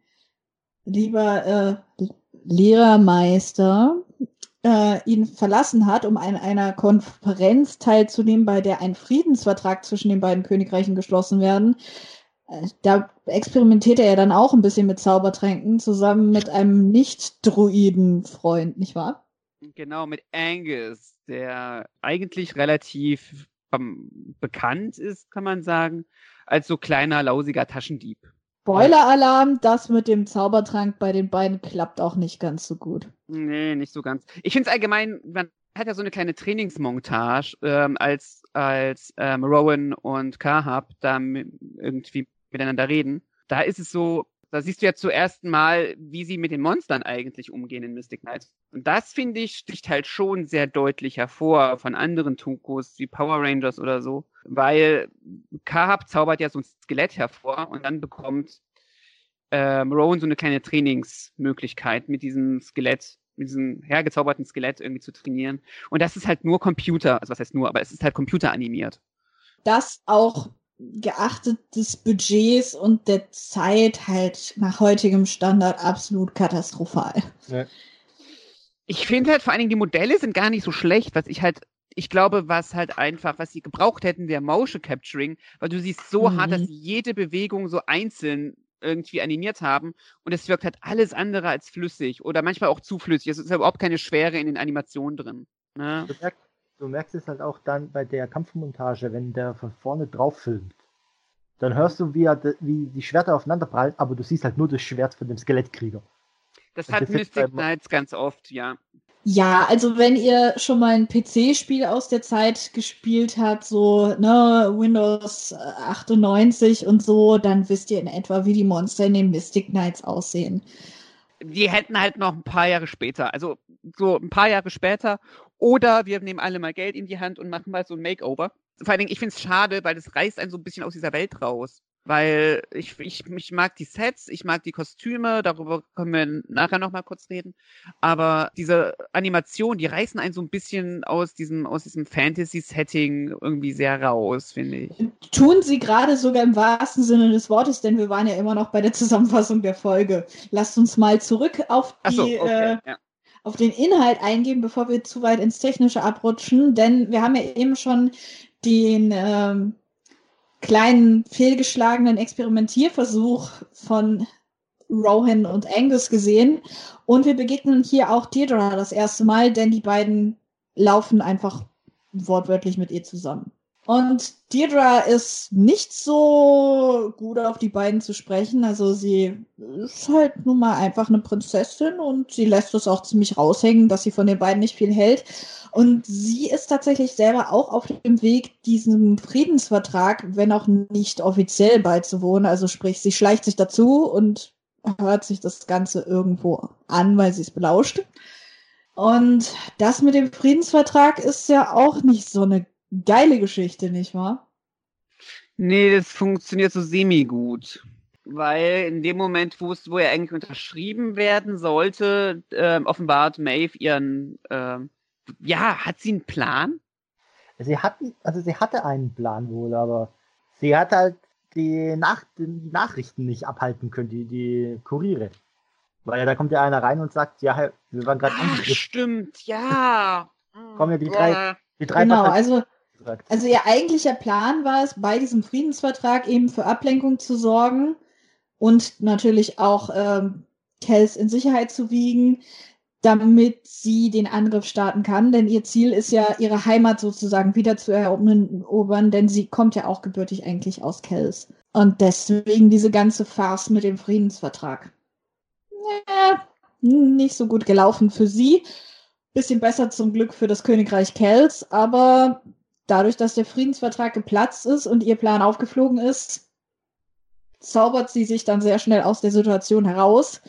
lieber äh, Lehrermeister äh, ihn verlassen hat, um an einer Konferenz teilzunehmen, bei der ein Friedensvertrag zwischen den beiden Königreichen geschlossen werden. Äh, Da experimentiert er ja dann auch ein bisschen mit Zaubertränken zusammen mit einem Nicht-Druiden-Freund, nicht wahr? Genau, mit Angus, der eigentlich relativ bekannt ist, kann man sagen, als so kleiner, lausiger Taschendieb. Spoiler-Alarm, das mit dem Zaubertrank bei den beiden klappt auch nicht ganz so gut. Nee, nicht so ganz. Ich finde es allgemein, man hat ja so eine kleine Trainingsmontage, ähm, als, als ähm, Rowan und Kahab da irgendwie miteinander reden. Da ist es so, da siehst du ja zum ersten Mal, wie sie mit den Monstern eigentlich umgehen in Mystic Knights. Und das, finde ich, sticht halt schon sehr deutlich hervor von anderen Tukos wie Power Rangers oder so. Weil Kahab zaubert ja so ein Skelett hervor und dann bekommt ähm, Rowan so eine kleine Trainingsmöglichkeit mit diesem Skelett, mit diesem hergezauberten Skelett irgendwie zu trainieren. Und das ist halt nur Computer, also was heißt nur, aber es ist halt computeranimiert. Das auch geachtet des Budgets und der Zeit halt nach heutigem Standard absolut katastrophal. Ich finde halt vor allen Dingen die Modelle sind gar nicht so schlecht, was ich halt, ich glaube, was halt einfach, was sie gebraucht hätten, wäre Motion Capturing, weil du siehst so Mhm. hart, dass sie jede Bewegung so einzeln irgendwie animiert haben und es wirkt halt alles andere als flüssig oder manchmal auch zu flüssig. Es ist überhaupt keine Schwere in den Animationen drin. Ne? Du merkst, es halt auch dann bei der Kampfmontage, wenn der von vorne drauf filmt. Dann hörst du, wie, er, wie die Schwerter aufeinander prallen, aber du siehst halt nur das Schwert von dem Skelettkrieger. Das Das hat jetzt Mystic Knights ganz oft, ja. Ja, also wenn ihr schon mal ein PC-Spiel aus der Zeit gespielt habt, so ne, Windows äh, 98 und so, dann wisst ihr in etwa, wie die Monster in den Mystic Knights aussehen. Die hätten halt noch ein paar Jahre später, also so ein paar Jahre später, oder wir nehmen alle mal Geld in die Hand und machen mal so ein Makeover. Vor allen Dingen, ich finde es schade, weil das reißt einen so ein bisschen aus dieser Welt raus. Weil ich, ich, ich mag die Sets, ich mag die Kostüme, darüber können wir nachher nochmal kurz reden. Aber diese Animation, die reißen einen so ein bisschen aus diesem, aus diesem Fantasy-Setting irgendwie sehr raus, finde ich. Tun sie gerade sogar im wahrsten Sinne des Wortes, denn wir waren ja immer noch bei der Zusammenfassung der Folge. Lasst uns mal zurück auf die, Achso, okay. äh, ja. Auf den Inhalt eingehen, bevor wir zu weit ins Technische abrutschen, denn wir haben ja eben schon den ähm, kleinen fehlgeschlagenen Experimentierversuch von Rohan und Angus gesehen und wir begegnen hier auch Deirdre das erste Mal, denn die beiden laufen einfach wortwörtlich mit ihr zusammen. Und Deirdre ist nicht so gut auf die beiden zu sprechen. Also sie ist halt nun mal einfach eine Prinzessin und sie lässt es auch ziemlich raushängen, dass sie von den beiden nicht viel hält. Und sie ist tatsächlich selber auch auf dem Weg, diesem Friedensvertrag, wenn auch nicht offiziell beizuwohnen. Also sprich, sie schleicht sich dazu und hört sich das Ganze irgendwo an, weil sie es belauscht. Und das mit dem Friedensvertrag ist ja auch nicht so eine geile Geschichte, nicht wahr? Nee, das funktioniert so semi-gut. Weil in dem Moment, wo es, wo er eigentlich unterschrieben werden sollte, äh, offenbart Maeve ihren, äh, ja, hat sie einen Plan? Sie hatten, also sie hatte einen Plan wohl, aber sie hat halt die, Nach die Nachrichten nicht abhalten können, die, die Kuriere. Weil da kommt ja einer rein und sagt, ja, wir waren gerade angegriffen. Stimmt, ja. Kommen ja die drei, die drei Genau, also also ihr eigentlicher Plan war es, bei diesem Friedensvertrag eben für Ablenkung zu sorgen und natürlich auch ähm, Kels in Sicherheit zu wiegen, damit sie den Angriff starten kann. Denn ihr Ziel ist ja, ihre Heimat sozusagen wieder zu erobern, denn sie kommt ja auch gebürtig eigentlich aus Kels. Und deswegen diese ganze Farce mit dem Friedensvertrag. Ja, nicht so gut gelaufen für sie. Bisschen besser zum Glück für das Königreich Kels, aber dadurch, dass der Friedensvertrag geplatzt ist und ihr Plan aufgeflogen ist, zaubert sie sich dann sehr schnell aus der Situation heraus.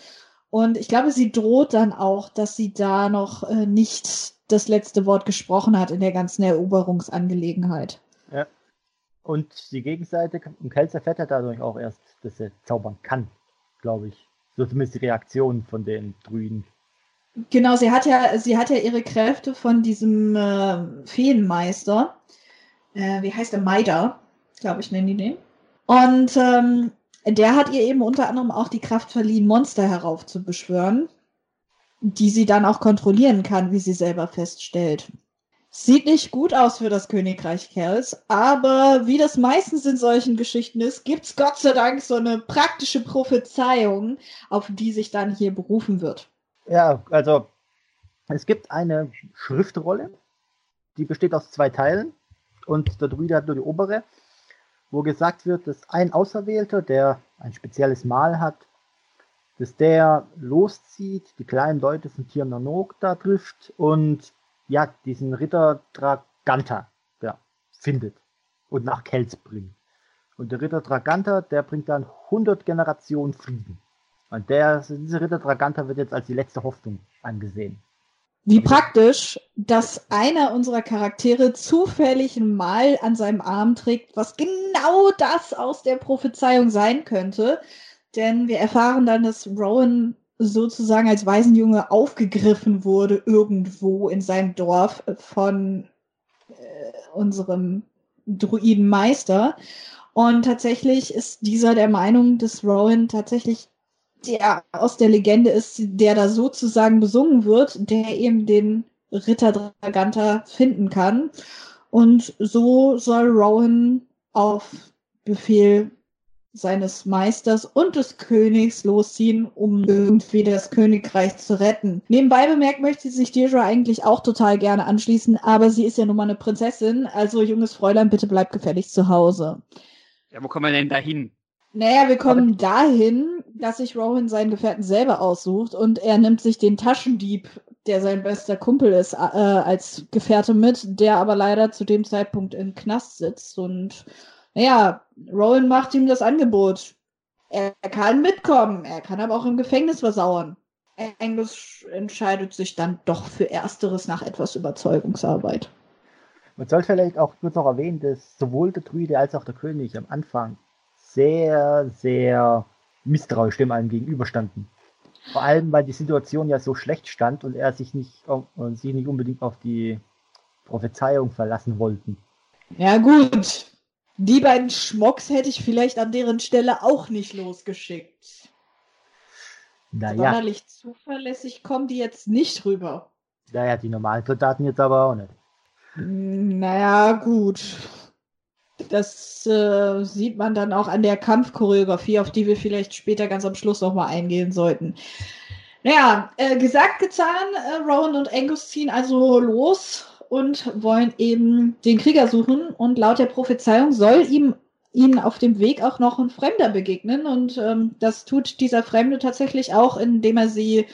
Und ich glaube, sie droht dann auch, dass sie da noch äh, nicht das letzte Wort gesprochen hat in der ganzen Eroberungsangelegenheit. Ja. Und die Gegenseite, und Kels erfährt ja dadurch auch erst, dass er zaubern kann, glaube ich. So zumindest die Reaktion von den Druiden. Genau, sie hat ja, sie hat ja ihre Kräfte von diesem äh, Feenmeister. Äh, wie heißt der? Maida, glaube ich, nennen die den. Und ähm, der hat ihr eben unter anderem auch die Kraft verliehen, Monster heraufzubeschwören, die sie dann auch kontrollieren kann, wie sie selber feststellt. Sieht nicht gut aus für das Königreich Kells, aber wie das meistens in solchen Geschichten ist, gibt's Gott sei Dank so eine praktische Prophezeiung, auf die sich dann hier berufen wird. Ja, also es gibt eine Schriftrolle, die besteht aus zwei Teilen und der Druide hat nur die obere, wo gesagt wird, dass ein Auserwählter, der ein spezielles Mal hat, dass der loszieht, die kleinen Leute von Tir da trifft und ja, diesen Ritter Draganta ja, findet und nach Kelz bringt. Und der Ritter Draganta, der bringt dann 100 Generationen Frieden. Und der, dieser Ritter Draganta wird jetzt als die letzte Hoffnung angesehen. Wie praktisch, dass einer unserer Charaktere zufällig ein Mal an seinem Arm trägt, was genau das aus der Prophezeiung sein könnte. Denn wir erfahren dann, dass Rowan sozusagen als Waisenjunge aufgegriffen wurde irgendwo in seinem Dorf von äh, unserem Druidenmeister. Und tatsächlich ist dieser der Meinung, dass Rowan tatsächlich der aus der Legende ist, der da sozusagen besungen wird, der eben den Ritter Draganta finden kann. Und so soll Rowan auf Befehl seines Meisters und des Königs losziehen, um irgendwie das Königreich zu retten. Nebenbei bemerkt möchte sich Deirdre eigentlich auch total gerne anschließen, aber sie ist ja nun mal eine Prinzessin, also junges Fräulein, bitte bleib gefälligst zu Hause. Ja, wo kommen wir denn da hin? Naja, wir kommen dahin, dass sich Rowan seinen Gefährten selber aussucht und er nimmt sich den Taschendieb, der sein bester Kumpel ist, äh, als Gefährte mit, der aber leider zu dem Zeitpunkt im Knast sitzt. Und naja, Rowan macht ihm das Angebot. Er kann mitkommen, er kann aber auch im Gefängnis versauern. Angus entscheidet sich dann doch für Ersteres nach etwas Überzeugungsarbeit. Man sollte vielleicht auch kurz noch erwähnen, dass sowohl der Druide als auch der König am Anfang sehr, sehr misstrauisch dem allen gegenüberstanden. Vor allem, weil die Situation ja so schlecht stand und er sich nicht und sie nicht unbedingt auf die Prophezeiung verlassen wollten. Ja gut, die beiden Schmocks hätte ich vielleicht an deren Stelle auch nicht losgeschickt. Naja. Sonderlich zuverlässig kommen die jetzt nicht rüber. Naja, die normalen Soldaten jetzt aber auch nicht. Naja, gut. Das äh, sieht man dann auch an der Kampfchoreografie, auf die wir vielleicht später ganz am Schluss nochmal eingehen sollten. Naja, äh, gesagt, getan, äh, Rowan und Angus ziehen also los und wollen eben den Krieger suchen. Und laut der Prophezeiung soll ihm ihnen auf dem Weg auch noch ein Fremder begegnen. Und ähm, das tut dieser Fremde tatsächlich auch, indem er sie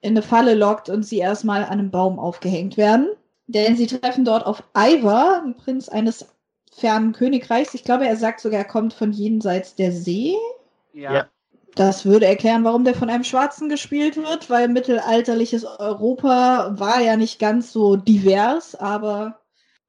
in eine Falle lockt und sie erstmal an einem Baum aufgehängt werden. Denn sie treffen dort auf Ivar, den Prinz eines fernen Königreichs. Ich glaube, er sagt sogar, er kommt von jenseits der See. Ja. Ja. Das würde erklären, warum der von einem Schwarzen gespielt wird, weil mittelalterliches Europa war ja nicht ganz so divers, aber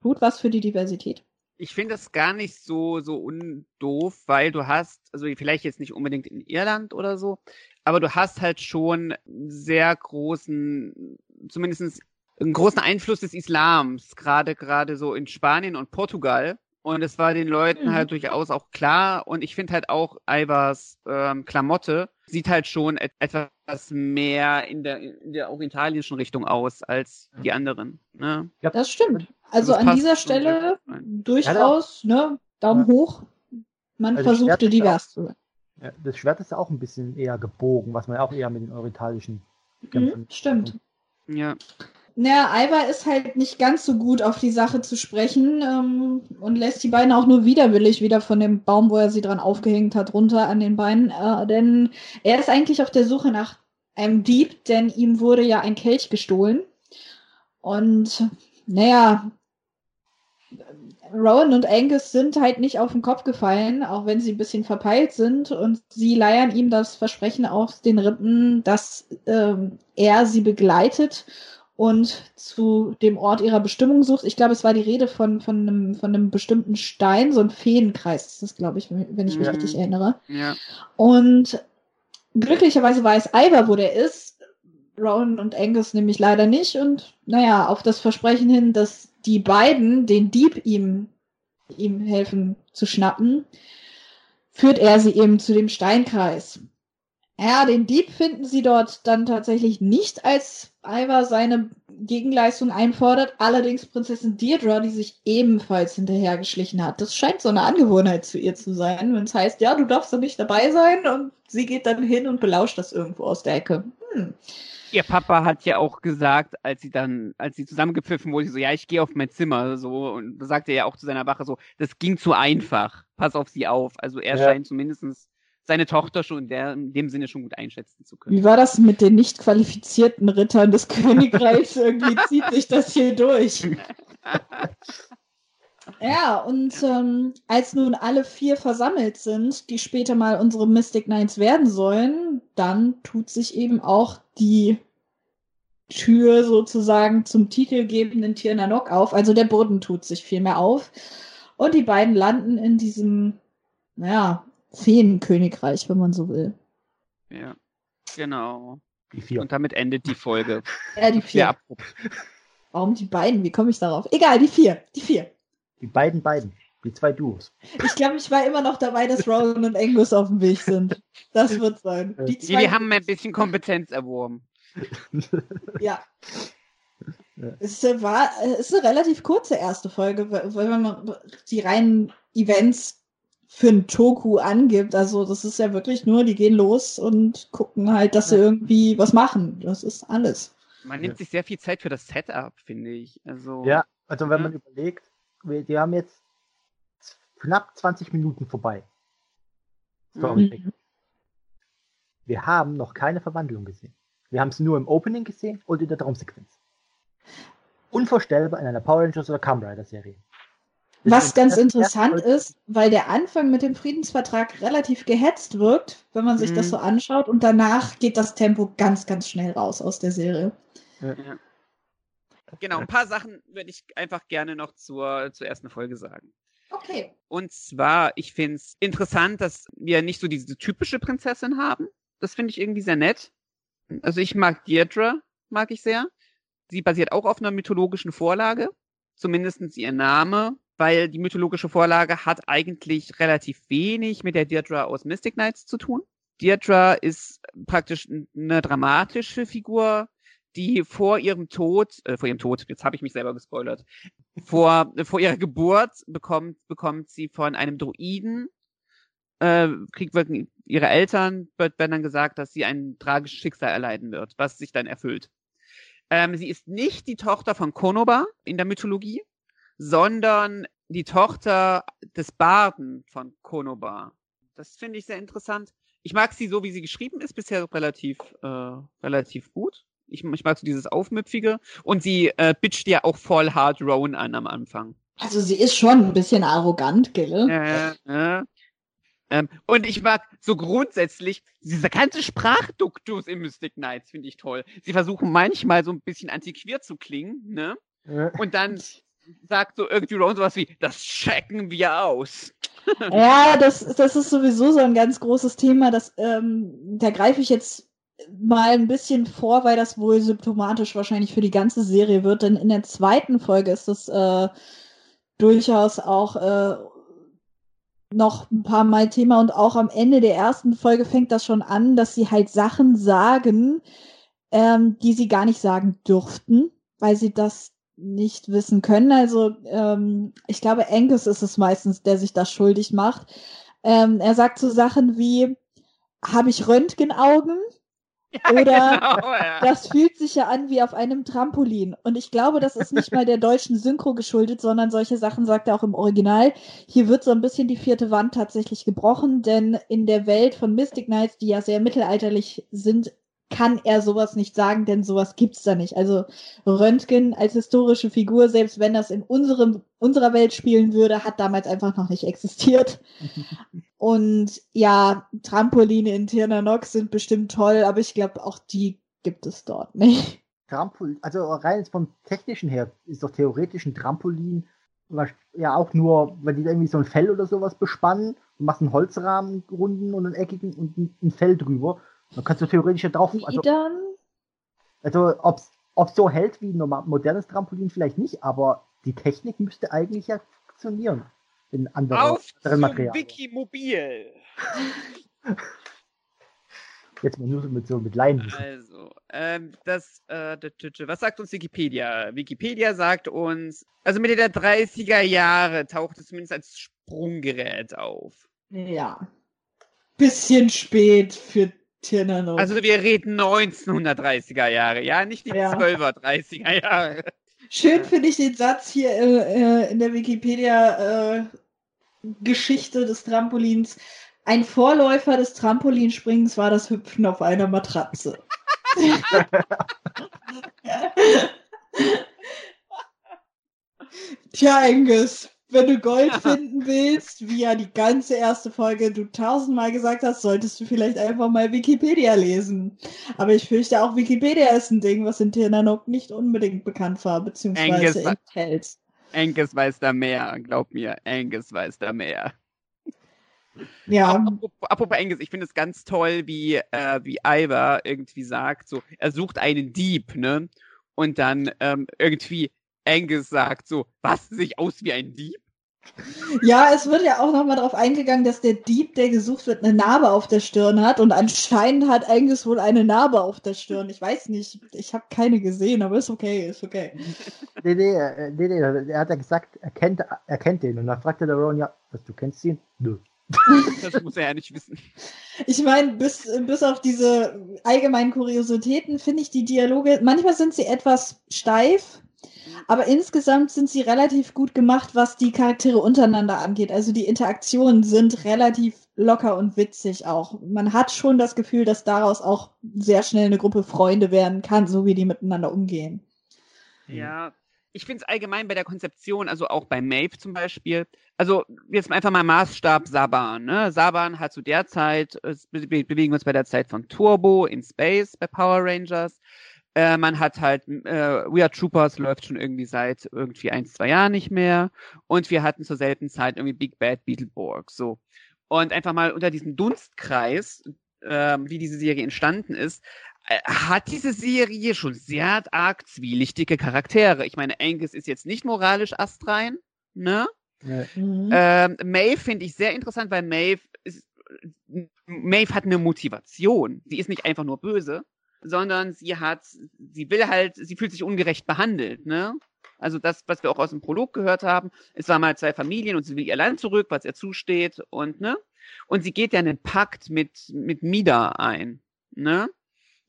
gut was für die Diversität. Ich finde das gar nicht so, so undoof, weil du hast, also vielleicht jetzt nicht unbedingt in Irland oder so, aber du hast halt schon sehr großen, zumindest einen großen Einfluss des Islams, gerade gerade so in Spanien und Portugal. Und es war den Leuten Mhm. halt durchaus auch klar. Und ich finde halt auch Ivars ähm, Klamotte sieht halt schon et etwas mehr in der, in der orientalischen Richtung aus als die anderen. Ne? Das stimmt. Also Das an passt dieser Stelle durchaus, ne, Daumen Ja. hoch. Man Also versuchte divers zu sein. Ja, das Schwert ist ja auch ein bisschen eher gebogen, was man ja auch eher mit den orientalischen Kämpfen. Mhm, stimmt. Ja. Naja, Ivar ist halt nicht ganz so gut auf die Sache zu sprechen ähm, und lässt die beiden auch nur widerwillig wieder von dem Baum, wo er sie dran aufgehängt hat, runter an den Beinen. Äh, denn er ist eigentlich auf der Suche nach einem Dieb, denn ihm wurde ja ein Kelch gestohlen. Und naja, Rowan und Angus sind halt nicht auf den Kopf gefallen, auch wenn sie ein bisschen verpeilt sind. Und sie leiern ihm das Versprechen aus den Rippen, dass ähm, er sie begleitet und zu dem Ort ihrer Bestimmung sucht. Ich glaube, es war die Rede von, von, einem, von einem bestimmten Stein, so ein Feenkreis ist das, glaube ich, wenn ich mich Ja. richtig erinnere. Ja. Und glücklicherweise weiß Ivar, wo der ist. Rowan und Angus nämlich leider nicht. Und naja, auf das Versprechen hin, dass die beiden den Dieb ihm, ihm helfen zu schnappen, führt er sie eben zu dem Steinkreis. Ja, den Dieb finden sie dort dann tatsächlich nicht, als Ivar seine Gegenleistung einfordert. Allerdings Prinzessin Deirdre, die sich ebenfalls hinterhergeschlichen hat. Das scheint so eine Angewohnheit zu ihr zu sein, wenn es heißt, ja, du darfst doch nicht dabei sein und sie geht dann hin und belauscht das irgendwo aus der Ecke. Hm. Ihr Papa hat ja auch gesagt, als sie dann, als sie zusammengepfiffen wurde, so, ja, ich gehe auf mein Zimmer, so, und da sagte er ja auch zu seiner Wache so, das ging zu einfach, pass auf sie auf. Also er Ja. scheint zumindestens seine Tochter schon in, der, in dem Sinne schon gut einschätzen zu können. Wie war das mit den nicht qualifizierten Rittern des (laughs) Königreichs? Irgendwie zieht sich das hier durch. (laughs) Ja, und ähm, als nun alle vier versammelt sind, die später mal unsere Mystic Knights werden sollen, dann tut sich eben auch die Tür sozusagen zum titelgebenden Tirnanok auf. Also der Boden tut sich vielmehr auf. Und die beiden landen in diesem, naja, Feenkönigreich, wenn man so will. Ja, genau. Die vier. Und damit endet die Folge. (laughs) Ja, die vier. Warum die beiden? Wie komme ich darauf? Egal, die vier. Die vier. Die beiden beiden. Die zwei Duos. Ich glaube, ich war immer noch dabei, dass Rowan und Angus auf dem Weg sind. Das wird sein. Die Die, zwei, die haben ein bisschen Kompetenz erworben. (laughs) ja. Ja. Es äh, war, es ist eine relativ kurze erste Folge, weil weil man die reinen Events für ein Toku angibt. Also das ist ja wirklich nur, die gehen los und gucken halt, dass sie Ja. irgendwie was machen. Das ist alles. Man Ja. nimmt sich sehr viel Zeit für das Setup, finde ich. Also, Ja, also wenn Ja. man überlegt, wir, die haben jetzt knapp 20 Minuten vorbei. Mhm. Wir haben noch keine Verwandlung gesehen. Wir haben es nur im Opening gesehen und in der Traumsequenz. Unvorstellbar in einer Power Rangers oder Kamen Rider Serie. Das Was ganz das interessant ist, weil der Anfang mit dem Friedensvertrag relativ gehetzt wirkt, wenn man sich das Mhm. so anschaut, und danach geht das Tempo ganz, ganz schnell raus aus der Serie. Genau, ein paar Sachen würde ich einfach gerne noch zur, zur ersten Folge sagen. Okay. Und zwar, ich finde es interessant, dass wir nicht so diese typische Prinzessin haben. Das finde ich irgendwie sehr nett. Also ich mag Deirdre, mag ich sehr. Sie basiert auch auf einer mythologischen Vorlage, zumindestens ihr Name, weil die mythologische Vorlage hat eigentlich relativ wenig mit der Deirdre aus Mystic Knights zu tun. Deirdre ist praktisch eine dramatische Figur, die vor ihrem Tod, äh, vor ihrem Tod, jetzt habe ich mich selber gespoilert, vor, (laughs) vor ihrer Geburt bekommt, bekommt sie von einem Druiden, äh, kriegt ihre Eltern, wird, dann gesagt, dass sie ein tragisches Schicksal erleiden wird, was sich dann erfüllt. Ähm, sie ist nicht die Tochter von Konoba in der Mythologie, sondern die Tochter des Barden von Konoba. Das finde ich sehr interessant. Ich mag sie so, wie sie geschrieben ist, bisher relativ, äh, relativ gut. Ich, ich mag so dieses Aufmüpfige. Und sie äh, bitcht ja auch voll hard Rowan an am Anfang. Also sie ist schon ein bisschen arrogant, gell? Ja, ja. Ähm, und ich mag so grundsätzlich dieser ganze Sprachduktus im Mystic Knights finde ich toll. Sie versuchen manchmal so ein bisschen antiquiert zu klingen, ne? Und dann (laughs) sagt so irgendwie Ron sowas wie, das checken wir aus. (laughs) Ja, das, das ist sowieso so ein ganz großes Thema. Das, ähm, da greife ich jetzt mal ein bisschen vor, weil das wohl symptomatisch wahrscheinlich für die ganze Serie wird. Denn in der zweiten Folge ist das äh, durchaus auch äh, noch ein paar Mal Thema und auch am Ende der ersten Folge fängt das schon an, dass sie halt Sachen sagen, ähm, die sie gar nicht sagen dürften, weil sie das nicht wissen können. Also ähm, ich glaube, Angus ist es meistens, der sich das schuldig macht. Ähm, er sagt so Sachen wie, habe ich Röntgenaugen? (laughs) Ja, Oder genau, ja. das fühlt sich ja an wie auf einem Trampolin. Und ich glaube, das ist nicht mal der deutschen Synchro geschuldet, sondern solche Sachen sagt er auch im Original. Hier wird so ein bisschen die vierte Wand tatsächlich gebrochen, denn in der Welt von Mystic Knights, die ja sehr mittelalterlich sind, kann er sowas nicht sagen, denn sowas gibt's da nicht. Also Röntgen als historische Figur, selbst wenn das in unserem, unserer Welt spielen würde, hat damals einfach noch nicht existiert. (laughs) Und ja, Trampoline in Tirnanox sind bestimmt toll, aber ich glaube, auch die gibt es dort nicht. Trampolin, also rein vom technischen her ist doch theoretisch ein Trampolin ja auch nur, wenn die irgendwie so ein Fell oder sowas bespannen, machst einen Holzrahmen runden und einen eckigen und ein Fell drüber dann kannst du theoretisch ja drauf. Wie also, dann? Also, ob es so hält wie ein modernes Trampolin vielleicht nicht, aber die Technik müsste eigentlich ja funktionieren. In anderen, Auf anderen Materialien. Wikimobil! (laughs) Jetzt mal nur mit so mit Laien. Also, ähm, das, äh, was sagt uns Wikipedia? Wikipedia sagt uns, also Mitte der 30er Jahre taucht es zumindest als Sprunggerät auf. Ja. Bisschen spät für Tirnano. Also wir reden 1930er Jahre, ja, nicht die ja. 12er, 30er Jahre. Schön finde ich den Satz hier äh, äh in der Wikipedia-Geschichte äh, des Trampolins. Ein Vorläufer des Trampolinspringens war das Hüpfen auf einer Matratze. (laughs) Tja, Angus, wenn du Gold (laughs) finden willst, wie ja die ganze erste Folge du tausendmal gesagt hast, solltest du vielleicht einfach mal Wikipedia lesen. Aber ich fürchte auch, Wikipedia ist ein Ding, was in Tirnanok nicht unbedingt bekannt war, beziehungsweise Angus, enthält. Angus weiß da mehr, glaub mir, Angus weiß da mehr. Ja. Apropos, apropos Angus, ich finde es ganz toll, wie, äh, wie Ivar irgendwie sagt, so, er sucht einen Dieb, ne? Und dann ähm, irgendwie Angus sagt so, was, sich aus wie ein Dieb? Ja, es wird ja auch nochmal darauf eingegangen, dass der Dieb, der gesucht wird, eine Narbe auf der Stirn hat. Und anscheinend hat Angus wohl eine Narbe auf der Stirn. Ich weiß nicht, ich habe keine gesehen, aber ist okay, ist okay. Nee, nee, äh, nee, nee, er hat ja gesagt, er kennt, er kennt den. Und dann fragte der Ron, ja, was, du kennst ihn? Nö. (laughs) Das muss er ja nicht wissen. Ich meine, bis, bis auf diese allgemeinen Kuriositäten finde ich die Dialoge, manchmal sind sie etwas steif, aber insgesamt sind sie relativ gut gemacht, was die Charaktere untereinander angeht. Also die Interaktionen sind relativ locker und witzig auch. Man hat schon das Gefühl, dass daraus auch sehr schnell eine Gruppe Freunde werden kann, so wie die miteinander umgehen. Ja, ich finde es allgemein bei der Konzeption, also auch bei Maeve zum Beispiel, also jetzt einfach mal Maßstab Saban. Ne? Saban hat zu der Zeit, bewegen wir uns bei der Zeit von Turbo in Space bei Power Rangers. Äh, man hat halt, äh, We Are Troopers läuft schon irgendwie seit irgendwie ein, zwei Jahren nicht mehr. Und wir hatten zur selben Zeit irgendwie Big Bad Beetleborg. So. Und einfach mal unter diesem Dunstkreis, äh, wie diese Serie entstanden ist, äh, hat diese Serie schon sehr arg zwielichtige Charaktere. Ich meine, Angus ist jetzt nicht moralisch astrein, ne? Ja. Mhm. Ähm, Maeve finde ich sehr interessant, weil Maeve ist, Maeve hat eine Motivation. Sie ist nicht einfach nur böse, sondern sie hat, sie will halt, sie fühlt sich ungerecht behandelt, ne? Also das, was wir auch aus dem Prolog gehört haben, es waren mal zwei Familien und sie will ihr Land zurück, was ihr zusteht und ne? Und sie geht ja einen Pakt mit mit Mida ein, ne?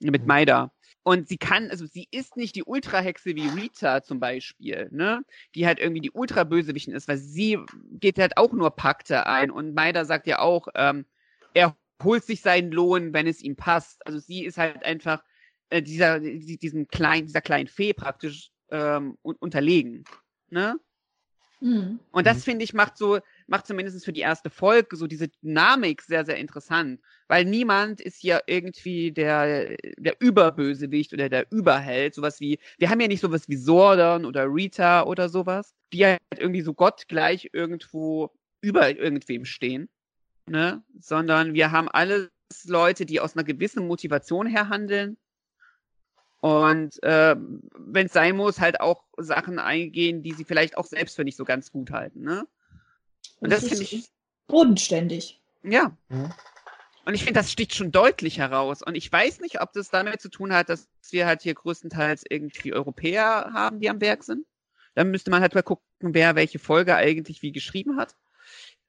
Mit Maida. Und sie kann, also sie ist nicht die Ultrahexe wie Rita zum Beispiel, ne? Die halt irgendwie die Ultrabösewichten ist, weil sie geht halt auch nur Pakte ein. Und Maida sagt ja auch, ähm, er holt sich seinen Lohn, wenn es ihm passt. Also sie ist halt einfach äh, dieser, diesem kleinen, dieser kleinen Fee praktisch ähm, unterlegen. Ne? Mhm. Und das, mhm. finde ich, macht so, macht zumindest für die erste Folge so diese Dynamik sehr, sehr interessant. Weil niemand ist hier irgendwie der, der Überbösewicht oder der Überheld. Sowas wie, wir haben ja nicht sowas wie Sordon oder Rita oder sowas, die halt irgendwie so gottgleich irgendwo über irgendwem stehen. Ne? Sondern wir haben alles Leute, die aus einer gewissen Motivation her handeln und äh, wenn es sein muss, halt auch Sachen eingehen, die sie vielleicht auch selbst für nicht so ganz gut halten. Ne? Und das, das finde ich. Bodenständig. Ja. Mhm. Und ich finde, das sticht schon deutlich heraus. Und ich weiß nicht, ob das damit zu tun hat, dass wir halt hier größtenteils irgendwie Europäer haben, die am Werk sind. Dann müsste man halt mal gucken, wer welche Folge eigentlich wie geschrieben hat.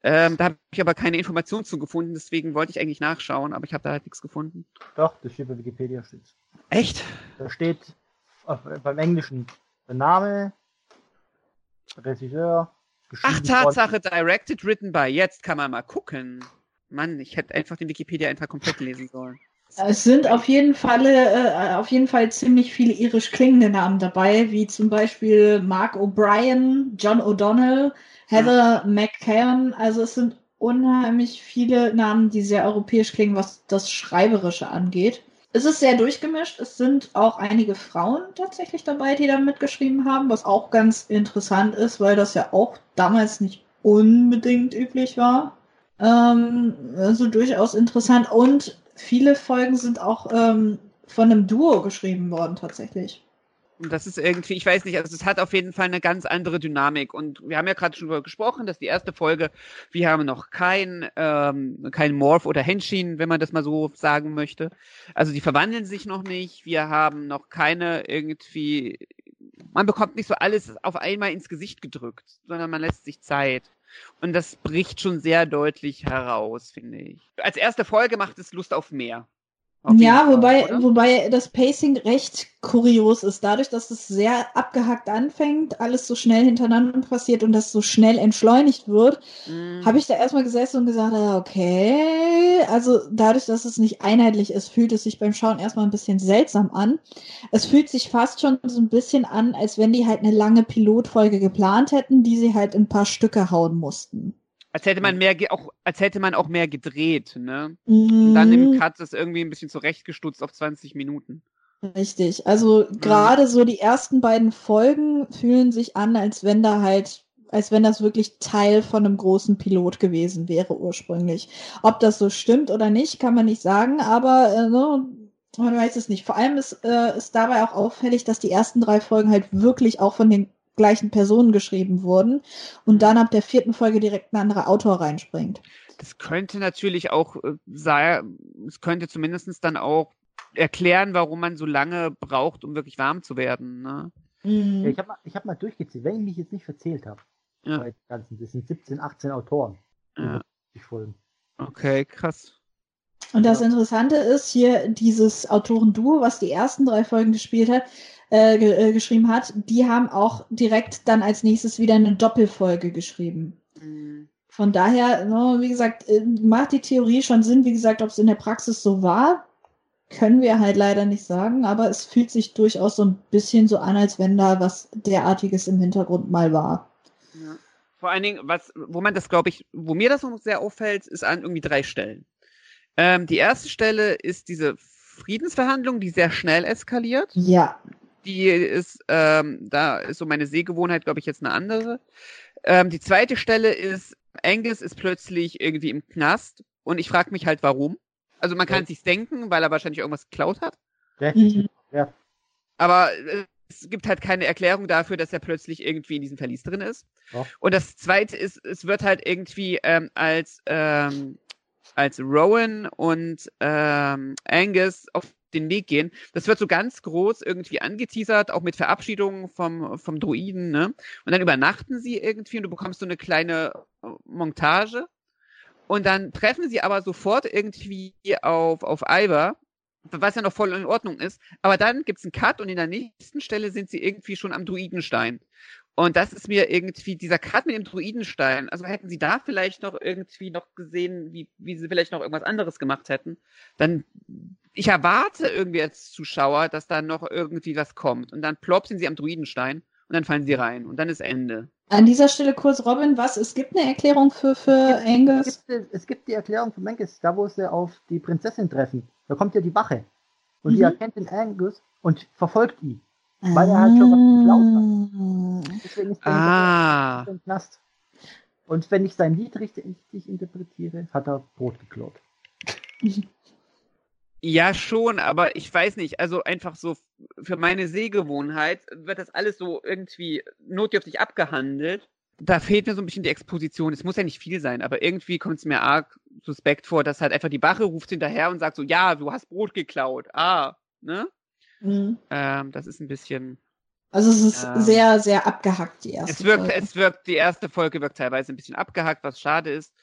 Ähm, da habe ich aber keine Informationen zu gefunden, deswegen wollte ich eigentlich nachschauen, aber ich habe da halt nichts gefunden. Doch, das steht bei Wikipedia. Steht's. Echt? Da steht auf, beim Englischen der Name, Regisseur. Ach, Tatsache, directed, written by. Jetzt kann man mal gucken. Mann, ich hätte einfach den Wikipedia-Eintrag komplett lesen sollen. Es sind auf jeden Fall, äh, auf jeden Fall ziemlich viele irisch klingende Namen dabei, wie zum Beispiel Mark O'Brien, John O'Donnell, Heather mhm. McCann. Also es sind unheimlich viele Namen, die sehr europäisch klingen, was das Schreiberische angeht. Es ist sehr durchgemischt. Es sind auch einige Frauen tatsächlich dabei, die da mitgeschrieben haben, was auch ganz interessant ist, weil das ja auch damals nicht unbedingt üblich war. Ähm, also durchaus interessant. Und viele Folgen sind auch ähm, von einem Duo geschrieben worden, tatsächlich. Das ist irgendwie, ich weiß nicht, also es hat auf jeden Fall eine ganz andere Dynamik. Und wir haben ja gerade schon darüber gesprochen, dass die erste Folge, wir haben noch kein, ähm, kein Morph oder Henshin, wenn man das mal so sagen möchte. Also die verwandeln sich noch nicht. Wir haben noch keine irgendwie, man bekommt nicht so alles auf einmal ins Gesicht gedrückt, sondern man lässt sich Zeit. Und das bricht schon sehr deutlich heraus, finde ich. Als erste Folge macht es Lust auf mehr. Ja, wobei, Fall, wobei das Pacing recht kurios ist. Dadurch, dass es sehr abgehackt anfängt, alles so schnell hintereinander passiert und das so schnell entschleunigt wird, mm. habe ich da erstmal gesessen und gesagt, ah, okay. Also dadurch, dass es nicht einheitlich ist, fühlt es sich beim Schauen erstmal ein bisschen seltsam an. Es fühlt sich fast schon so ein bisschen an, als wenn die halt eine lange Pilotfolge geplant hätten, die sie halt in ein paar Stücke hauen mussten. Als hätte man mehr auch, als hätte man auch mehr gedreht, ne? Mhm. Und dann im Cut das irgendwie ein bisschen zurechtgestutzt auf 20 Minuten. Richtig. Also mhm. gerade so die ersten beiden Folgen fühlen sich an, als wenn da halt, als wenn das wirklich Teil von einem großen Pilot gewesen wäre ursprünglich. Ob das so stimmt oder nicht, kann man nicht sagen, aber äh, ne, man weiß es nicht. Vor allem ist, äh, ist dabei auch auffällig, dass die ersten drei Folgen halt wirklich auch von den gleichen Personen geschrieben wurden und dann ab der vierten Folge direkt ein anderer Autor reinspringt. Das könnte natürlich auch äh, sein, es könnte zumindest dann auch erklären, warum man so lange braucht, um wirklich warm zu werden. Ne? Mhm. Ich habe mal, hab mal durchgezählt, wenn ich mich jetzt nicht verzählt habe. Ja. Das sind 17, 18 Autoren. Ja. Okay, krass. Und das Interessante ist hier dieses Autorenduo, was die ersten drei Folgen gespielt hat, äh, äh, geschrieben hat, die haben auch direkt dann als nächstes wieder eine Doppelfolge geschrieben. Mhm. Von daher, no, wie gesagt, äh, macht die Theorie schon Sinn. Wie gesagt, ob es in der Praxis so war, können wir halt leider nicht sagen, aber es fühlt sich durchaus so ein bisschen so an, als wenn da was derartiges im Hintergrund mal war. Ja. Vor allen Dingen, was, wo man das, glaube ich, wo mir das noch sehr auffällt, ist an irgendwie drei Stellen. Ähm, die erste Stelle ist diese Friedensverhandlung, die sehr schnell eskaliert. Ja die ist, ähm, da ist so meine Sehgewohnheit, glaube ich, jetzt eine andere. Ähm, die zweite Stelle ist, Angus ist plötzlich irgendwie im Knast und ich frage mich halt, warum. Also man kann ja. sich denken, weil er wahrscheinlich irgendwas geklaut hat. Ja. Mhm. ja. Aber äh, es gibt halt keine Erklärung dafür, dass er plötzlich irgendwie in diesem Verlies drin ist. Ja. Und das zweite ist, es wird halt irgendwie ähm, als, ähm, als Rowan und ähm, Angus auf den Weg gehen. Das wird so ganz groß irgendwie angeteasert, auch mit Verabschiedungen vom, vom Druiden, ne? Und dann übernachten sie irgendwie und du bekommst so eine kleine äh, Montage. Und dann treffen sie aber sofort irgendwie auf, auf Ivar was ja noch voll in Ordnung ist. Aber dann gibt's einen Cut und in der nächsten Stelle sind sie irgendwie schon am Druidenstein. Und das ist mir irgendwie dieser Cut mit dem Druidenstein. Also hätten sie da vielleicht noch irgendwie noch gesehen, wie, wie sie vielleicht noch irgendwas anderes gemacht hätten, dann ich erwarte irgendwie als Zuschauer, dass da noch irgendwie was kommt. Und dann plopp sind sie am Druidenstein und dann fallen sie rein und dann ist Ende. An dieser Stelle kurz, Robin, was? Es gibt eine Erklärung für, für Es Angus. gibt, es gibt die Erklärung von Mangus, da wo sie auf die Prinzessin treffen. Da kommt ja die Wache. Und die Mhm. erkennt den Angus und verfolgt ihn. weil er halt schon was Ah. Deswegen ist er Ah, im Knast. Und wenn ich sein Lied richtig, richtig interpretiere, hat er Brot geklaut. (laughs) ja schon, aber ich weiß nicht, also einfach so für meine Sehgewohnheit wird das alles so irgendwie notdürftig abgehandelt. Da fehlt mir so ein bisschen die Exposition. Es muss ja nicht viel sein, aber irgendwie kommt es mir arg suspekt vor, dass halt einfach die Wache ruft hinterher und sagt so, ja, du hast Brot geklaut. Ah, ne? Mhm. Ähm, das ist ein bisschen. Also es ist Ähm, sehr, sehr abgehackt, die erste Es wirkt, Folge. es wirkt, die erste Folge wirkt teilweise ein bisschen abgehackt, was schade ist.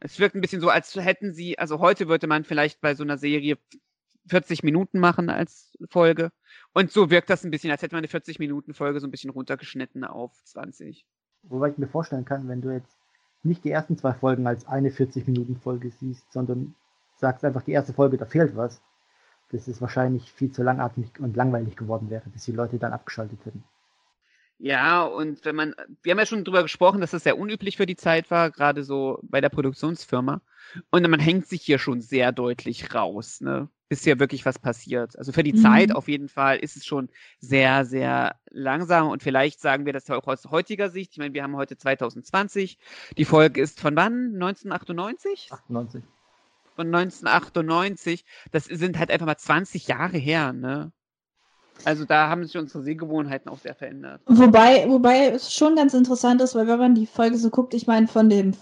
Es wirkt ein bisschen so, als hätten sie, also heute würde man vielleicht bei so einer Serie 40 Minuten machen als Folge. Und so wirkt das ein bisschen, als hätte man eine 40 Minuten Folge so ein bisschen runtergeschnitten auf 20. Wobei ich mir vorstellen kann, wenn du jetzt nicht die ersten zwei Folgen als eine 40-Minuten-Folge siehst, sondern sagst einfach die erste Folge, da fehlt was, dass es wahrscheinlich viel zu langatmig und langweilig geworden wäre, bis die Leute dann abgeschaltet hätten. Ja, und wenn man, wir haben ja schon drüber gesprochen, dass das sehr unüblich für die Zeit war, gerade so bei der Produktionsfirma. Und man hängt sich hier schon sehr deutlich raus, ne? Bis hier wirklich was passiert. Also für die Mhm. Zeit auf jeden Fall ist es schon sehr, sehr langsam. Und vielleicht sagen wir das ja auch aus heutiger Sicht. Ich meine, wir haben heute 2020. Die Folge ist von wann? 1998? 98. Von 1998. Das sind halt einfach mal 20 Jahre her, ne? Also da haben sich unsere Sehgewohnheiten auch sehr verändert. Wobei, wobei es schon ganz interessant ist, weil wenn man die Folge so guckt, ich meine, von dem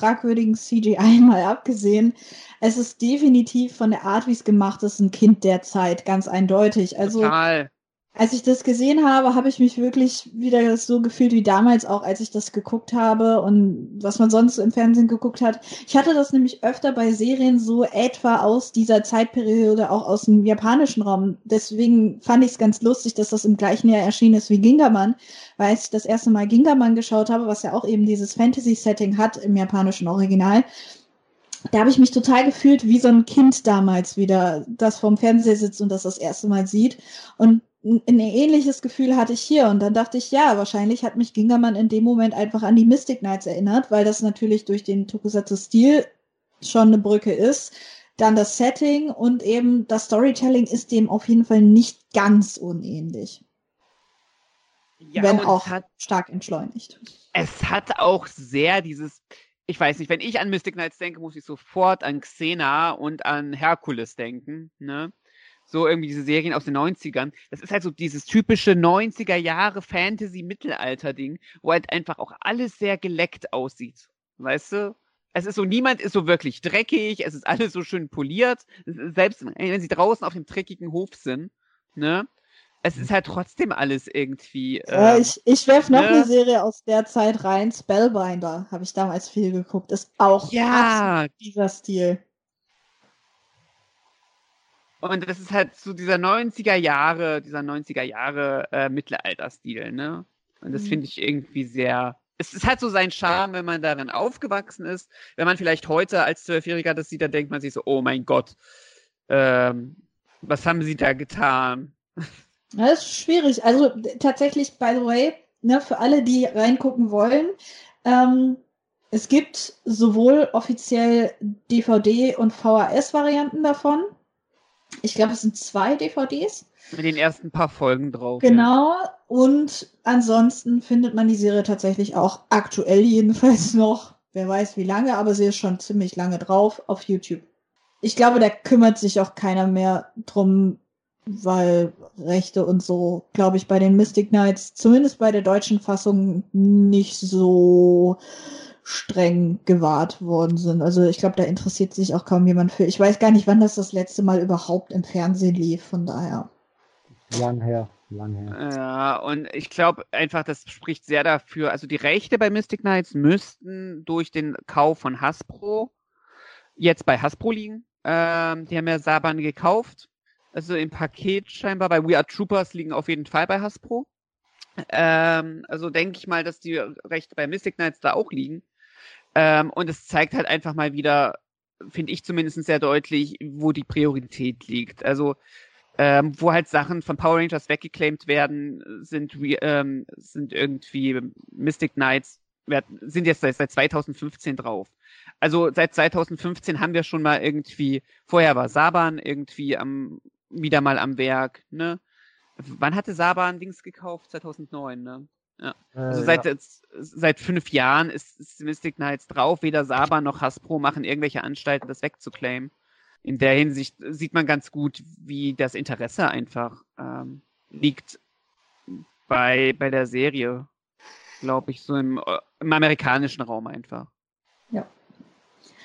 fragwürdigen CGI (laughs) mal abgesehen, es ist definitiv von der Art, wie es gemacht ist, ein Kind der Zeit, ganz eindeutig. Also Total. Als ich das gesehen habe, habe ich mich wirklich wieder so gefühlt wie damals auch, als ich das geguckt habe und was man sonst im Fernsehen geguckt hat. Ich hatte das nämlich öfter bei Serien so etwa aus dieser Zeitperiode, auch aus dem japanischen Raum. Deswegen fand ich es ganz lustig, dass das im gleichen Jahr erschienen ist wie Gingerman, weil ich das erste Mal Gingerman geschaut habe, was ja auch eben dieses Fantasy-Setting hat im japanischen Original. Da habe ich mich total gefühlt wie so ein Kind damals wieder, das vorm Fernseher sitzt und das das erste Mal sieht. Und ein ähnliches Gefühl hatte ich hier. Und dann dachte ich, ja, wahrscheinlich hat mich Gingerman in dem Moment einfach an die Mystic Knights erinnert, weil das natürlich durch den Tokusatsu-Stil schon eine Brücke ist. Dann das Setting und eben das Storytelling ist dem auf jeden Fall nicht ganz unähnlich, Ja, wenn auch hat, stark entschleunigt. es hat auch sehr dieses, ich weiß nicht, wenn ich an Mystic Knights denke, muss ich sofort an Xena und an Herkules denken, ne? So irgendwie diese Serien aus den 90ern. Das ist halt so dieses typische 90er Jahre Fantasy-Mittelalter-Ding, wo halt einfach auch alles sehr geleckt aussieht. Weißt du? Es ist so, niemand ist so wirklich dreckig, es ist alles so schön poliert. Selbst wenn sie draußen auf dem dreckigen Hof sind, ne? Es ist halt trotzdem alles irgendwie. Äh, ähm, ich ich werf noch ne? eine Serie aus der Zeit rein. Spellbinder habe ich damals viel geguckt. Ist auch ja, dieser Stil. Und das ist halt so dieser 90er Jahre, dieser 90er Jahre äh, Mittelalterstil, ne? Und das Mhm. finde ich irgendwie sehr. Es, es hat so seinen Charme, wenn man darin aufgewachsen ist. Wenn man vielleicht heute als Zwölfjähriger das sieht, dann denkt man sich so, oh mein Gott, ähm, was haben sie da getan? Das ist schwierig. Also tatsächlich, by the way, ne, für alle, die reingucken wollen, ähm, es gibt sowohl offiziell DVD- und VHS-Varianten davon. Ich glaube, es sind zwei DVDs. Mit den ersten paar Folgen drauf. Genau. Und ansonsten findet man die Serie tatsächlich auch aktuell jedenfalls (laughs) noch. Wer weiß wie lange, aber sie ist schon ziemlich lange drauf auf YouTube. Ich glaube, da kümmert sich auch keiner mehr drum, weil Rechte und so, glaube ich, bei den Mystic Knights, zumindest bei der deutschen Fassung, nicht so streng gewahrt worden sind. Also ich glaube, da interessiert sich auch kaum jemand für. Ich weiß gar nicht, wann das das letzte Mal überhaupt im Fernsehen lief, von daher. Lang her, lang her. Ja, und ich glaube einfach, das spricht sehr dafür. Also die Rechte bei Mystic Knights müssten durch den Kauf von Hasbro jetzt bei Hasbro liegen. Ähm, die haben ja Saban gekauft. Also im Paket scheinbar. Bei We Are Troopers liegen auf jeden Fall bei Hasbro. Ähm, also denke ich mal, dass die recht bei Mystic Knights da auch liegen. Ähm, und es zeigt halt einfach mal wieder, finde ich zumindest sehr deutlich, wo die Priorität liegt. Also ähm, wo halt Sachen von Power Rangers weggeclaimed werden, sind, ähm, sind irgendwie Mystic Knights, sind jetzt seit, seit 2015 drauf. Also seit 2015 haben wir schon mal irgendwie, vorher war Saban irgendwie am, wieder mal am Werk, ne? Wann hatte Saban Dings gekauft? 2009, ne? Ja. Also äh, seit, ja. seit fünf Jahren ist, ist Mystic Knights drauf. Weder Saban noch Hasbro machen irgendwelche Anstalten, das wegzuclaimen. In der Hinsicht sieht man ganz gut, wie das Interesse einfach ähm, liegt bei, bei der Serie, glaube ich, so im, im amerikanischen Raum einfach. Ja.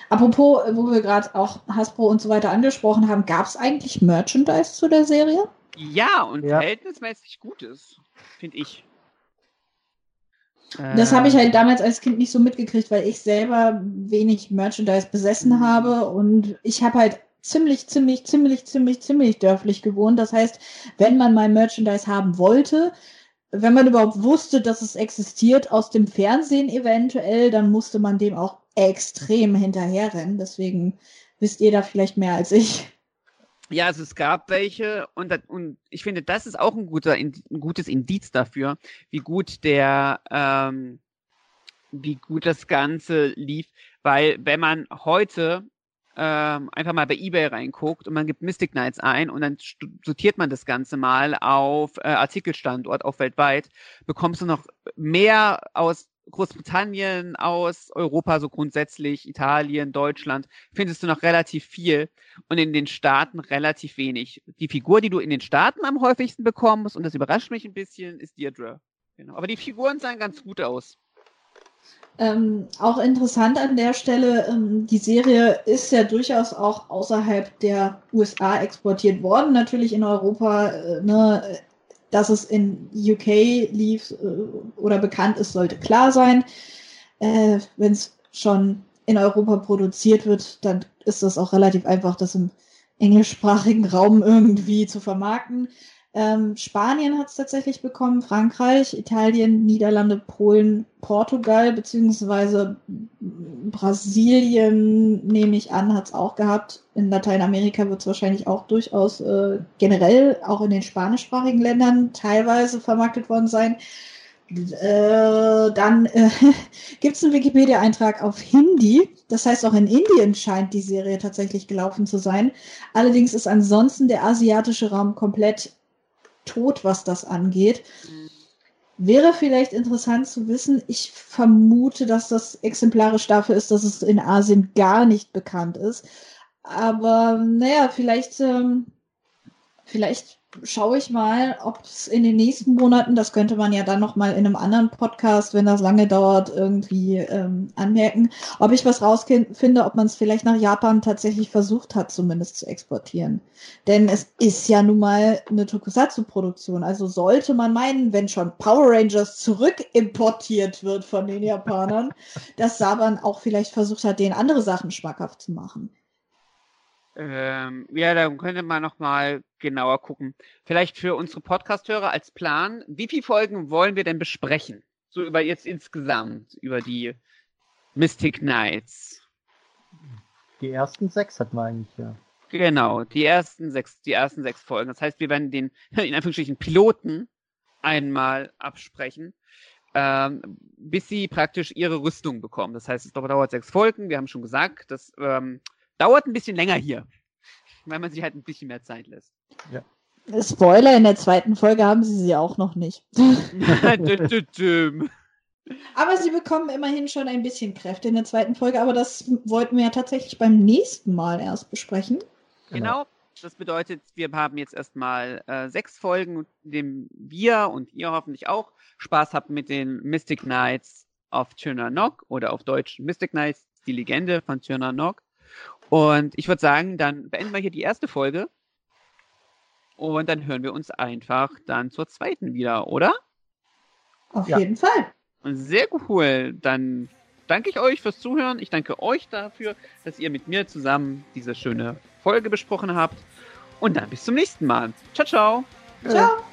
Apropos, wo wir gerade auch Hasbro und so weiter angesprochen haben, gab es eigentlich Merchandise zu der Serie? Ja, und ja. verhältnismäßig gutes, finde ich. Das habe ich halt damals als Kind nicht so mitgekriegt, weil ich selber wenig Merchandise besessen mhm. habe und ich habe halt ziemlich, ziemlich, ziemlich, ziemlich, ziemlich dörflich gewohnt. Das heißt, wenn man mal Merchandise haben wollte, wenn man überhaupt wusste, dass es existiert, aus dem Fernsehen eventuell, dann musste man dem auch extrem hinterherrennen. Deswegen wisst ihr da vielleicht mehr als ich. Ja, also es gab welche und, und ich finde, das ist auch ein, guter, ein gutes Indiz dafür, wie gut der, ähm, wie gut das Ganze lief, weil wenn man heute ähm, einfach mal bei eBay reinguckt und man gibt Mystic Knights ein und dann sortiert man das Ganze mal auf äh, Artikelstandort, auf weltweit, bekommst du noch mehr aus Großbritannien, aus Europa so grundsätzlich, Italien, Deutschland, findest du noch relativ viel und in den Staaten relativ wenig. Die Figur, die du in den Staaten am häufigsten bekommst, und das überrascht mich ein bisschen, ist Deirdre. Genau. Aber die Figuren sahen ganz gut aus. Ähm, auch interessant an der Stelle, ähm, die Serie ist ja durchaus auch außerhalb der USA exportiert worden, natürlich in Europa, äh, ne, dass es in UK lief äh, oder bekannt ist, sollte klar sein. Äh, Wenn es schon in Europa produziert wird, dann ist das auch relativ einfach, das im englischsprachigen Raum irgendwie zu vermarkten. Ähm, Spanien hat es tatsächlich bekommen, Frankreich, Italien, Niederlande, Polen, Portugal, beziehungsweise Brasilien, nehme ich an, hat es auch gehabt. In Lateinamerika wird es wahrscheinlich auch durchaus äh, generell, auch in den spanischsprachigen Ländern, teilweise vermarktet worden sein. Äh, dann äh, (laughs) gibt es einen Wikipedia-Eintrag auf Hindi. Das heißt, auch in Indien scheint die Serie tatsächlich gelaufen zu sein. Allerdings ist ansonsten der asiatische Raum komplett tot, was das angeht. Wäre vielleicht interessant zu wissen, ich vermute, dass das exemplarisch dafür ist, dass es in Asien gar nicht bekannt ist. Aber naja, vielleicht, ähm, vielleicht schaue ich mal, ob es in den nächsten Monaten, das könnte man ja dann nochmal in einem anderen Podcast, wenn das lange dauert, irgendwie ähm, anmerken, ob ich was rausfinde, ob man es vielleicht nach Japan tatsächlich versucht hat, zumindest zu exportieren. Denn es ist ja nun mal eine Tokusatsu-Produktion. Also sollte man meinen, wenn schon Power Rangers zurückimportiert wird von den Japanern, (laughs) dass Saban auch vielleicht versucht hat, denen andere Sachen schmackhaft zu machen. Ähm, ja, da könnte man nochmal genauer gucken. Vielleicht für unsere Podcast-Hörer als Plan, wie viele Folgen wollen wir denn besprechen? So über jetzt insgesamt, über die Mystic Knights. Die ersten sechs hat man eigentlich, ja. Genau, die ersten sechs, die ersten sechs Folgen. Das heißt, wir werden den, (laughs) in Anführungsstrichen, Piloten einmal absprechen, ähm, bis sie praktisch ihre Rüstung bekommen. Das heißt, es dauert sechs Folgen. Wir haben schon gesagt, dass ähm, Dauert ein bisschen länger hier, weil man sich halt ein bisschen mehr Zeit lässt. Ja. Spoiler, in der zweiten Folge haben sie sie auch noch nicht. (laughs) aber sie bekommen immerhin schon ein bisschen Kräfte in der zweiten Folge, aber das wollten wir ja tatsächlich beim nächsten Mal erst besprechen. Genau. Das bedeutet, wir haben jetzt erstmal äh, sechs Folgen, in denen wir und ihr hoffentlich auch Spaß habt mit den Mystic Knights of Tyrnanok oder auf Deutsch Mystic Knights, die Legende von Tyrnanok. Und ich würde sagen, dann beenden wir hier die erste Folge. Und dann hören wir uns einfach dann zur zweiten wieder, oder? Auf ja. jeden Fall. Sehr cool. Dann danke ich euch fürs Zuhören. Ich danke euch dafür, dass ihr mit mir zusammen diese schöne Folge besprochen habt. Und dann bis zum nächsten Mal. Ciao, ciao. Ciao.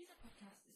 Dieser Podcast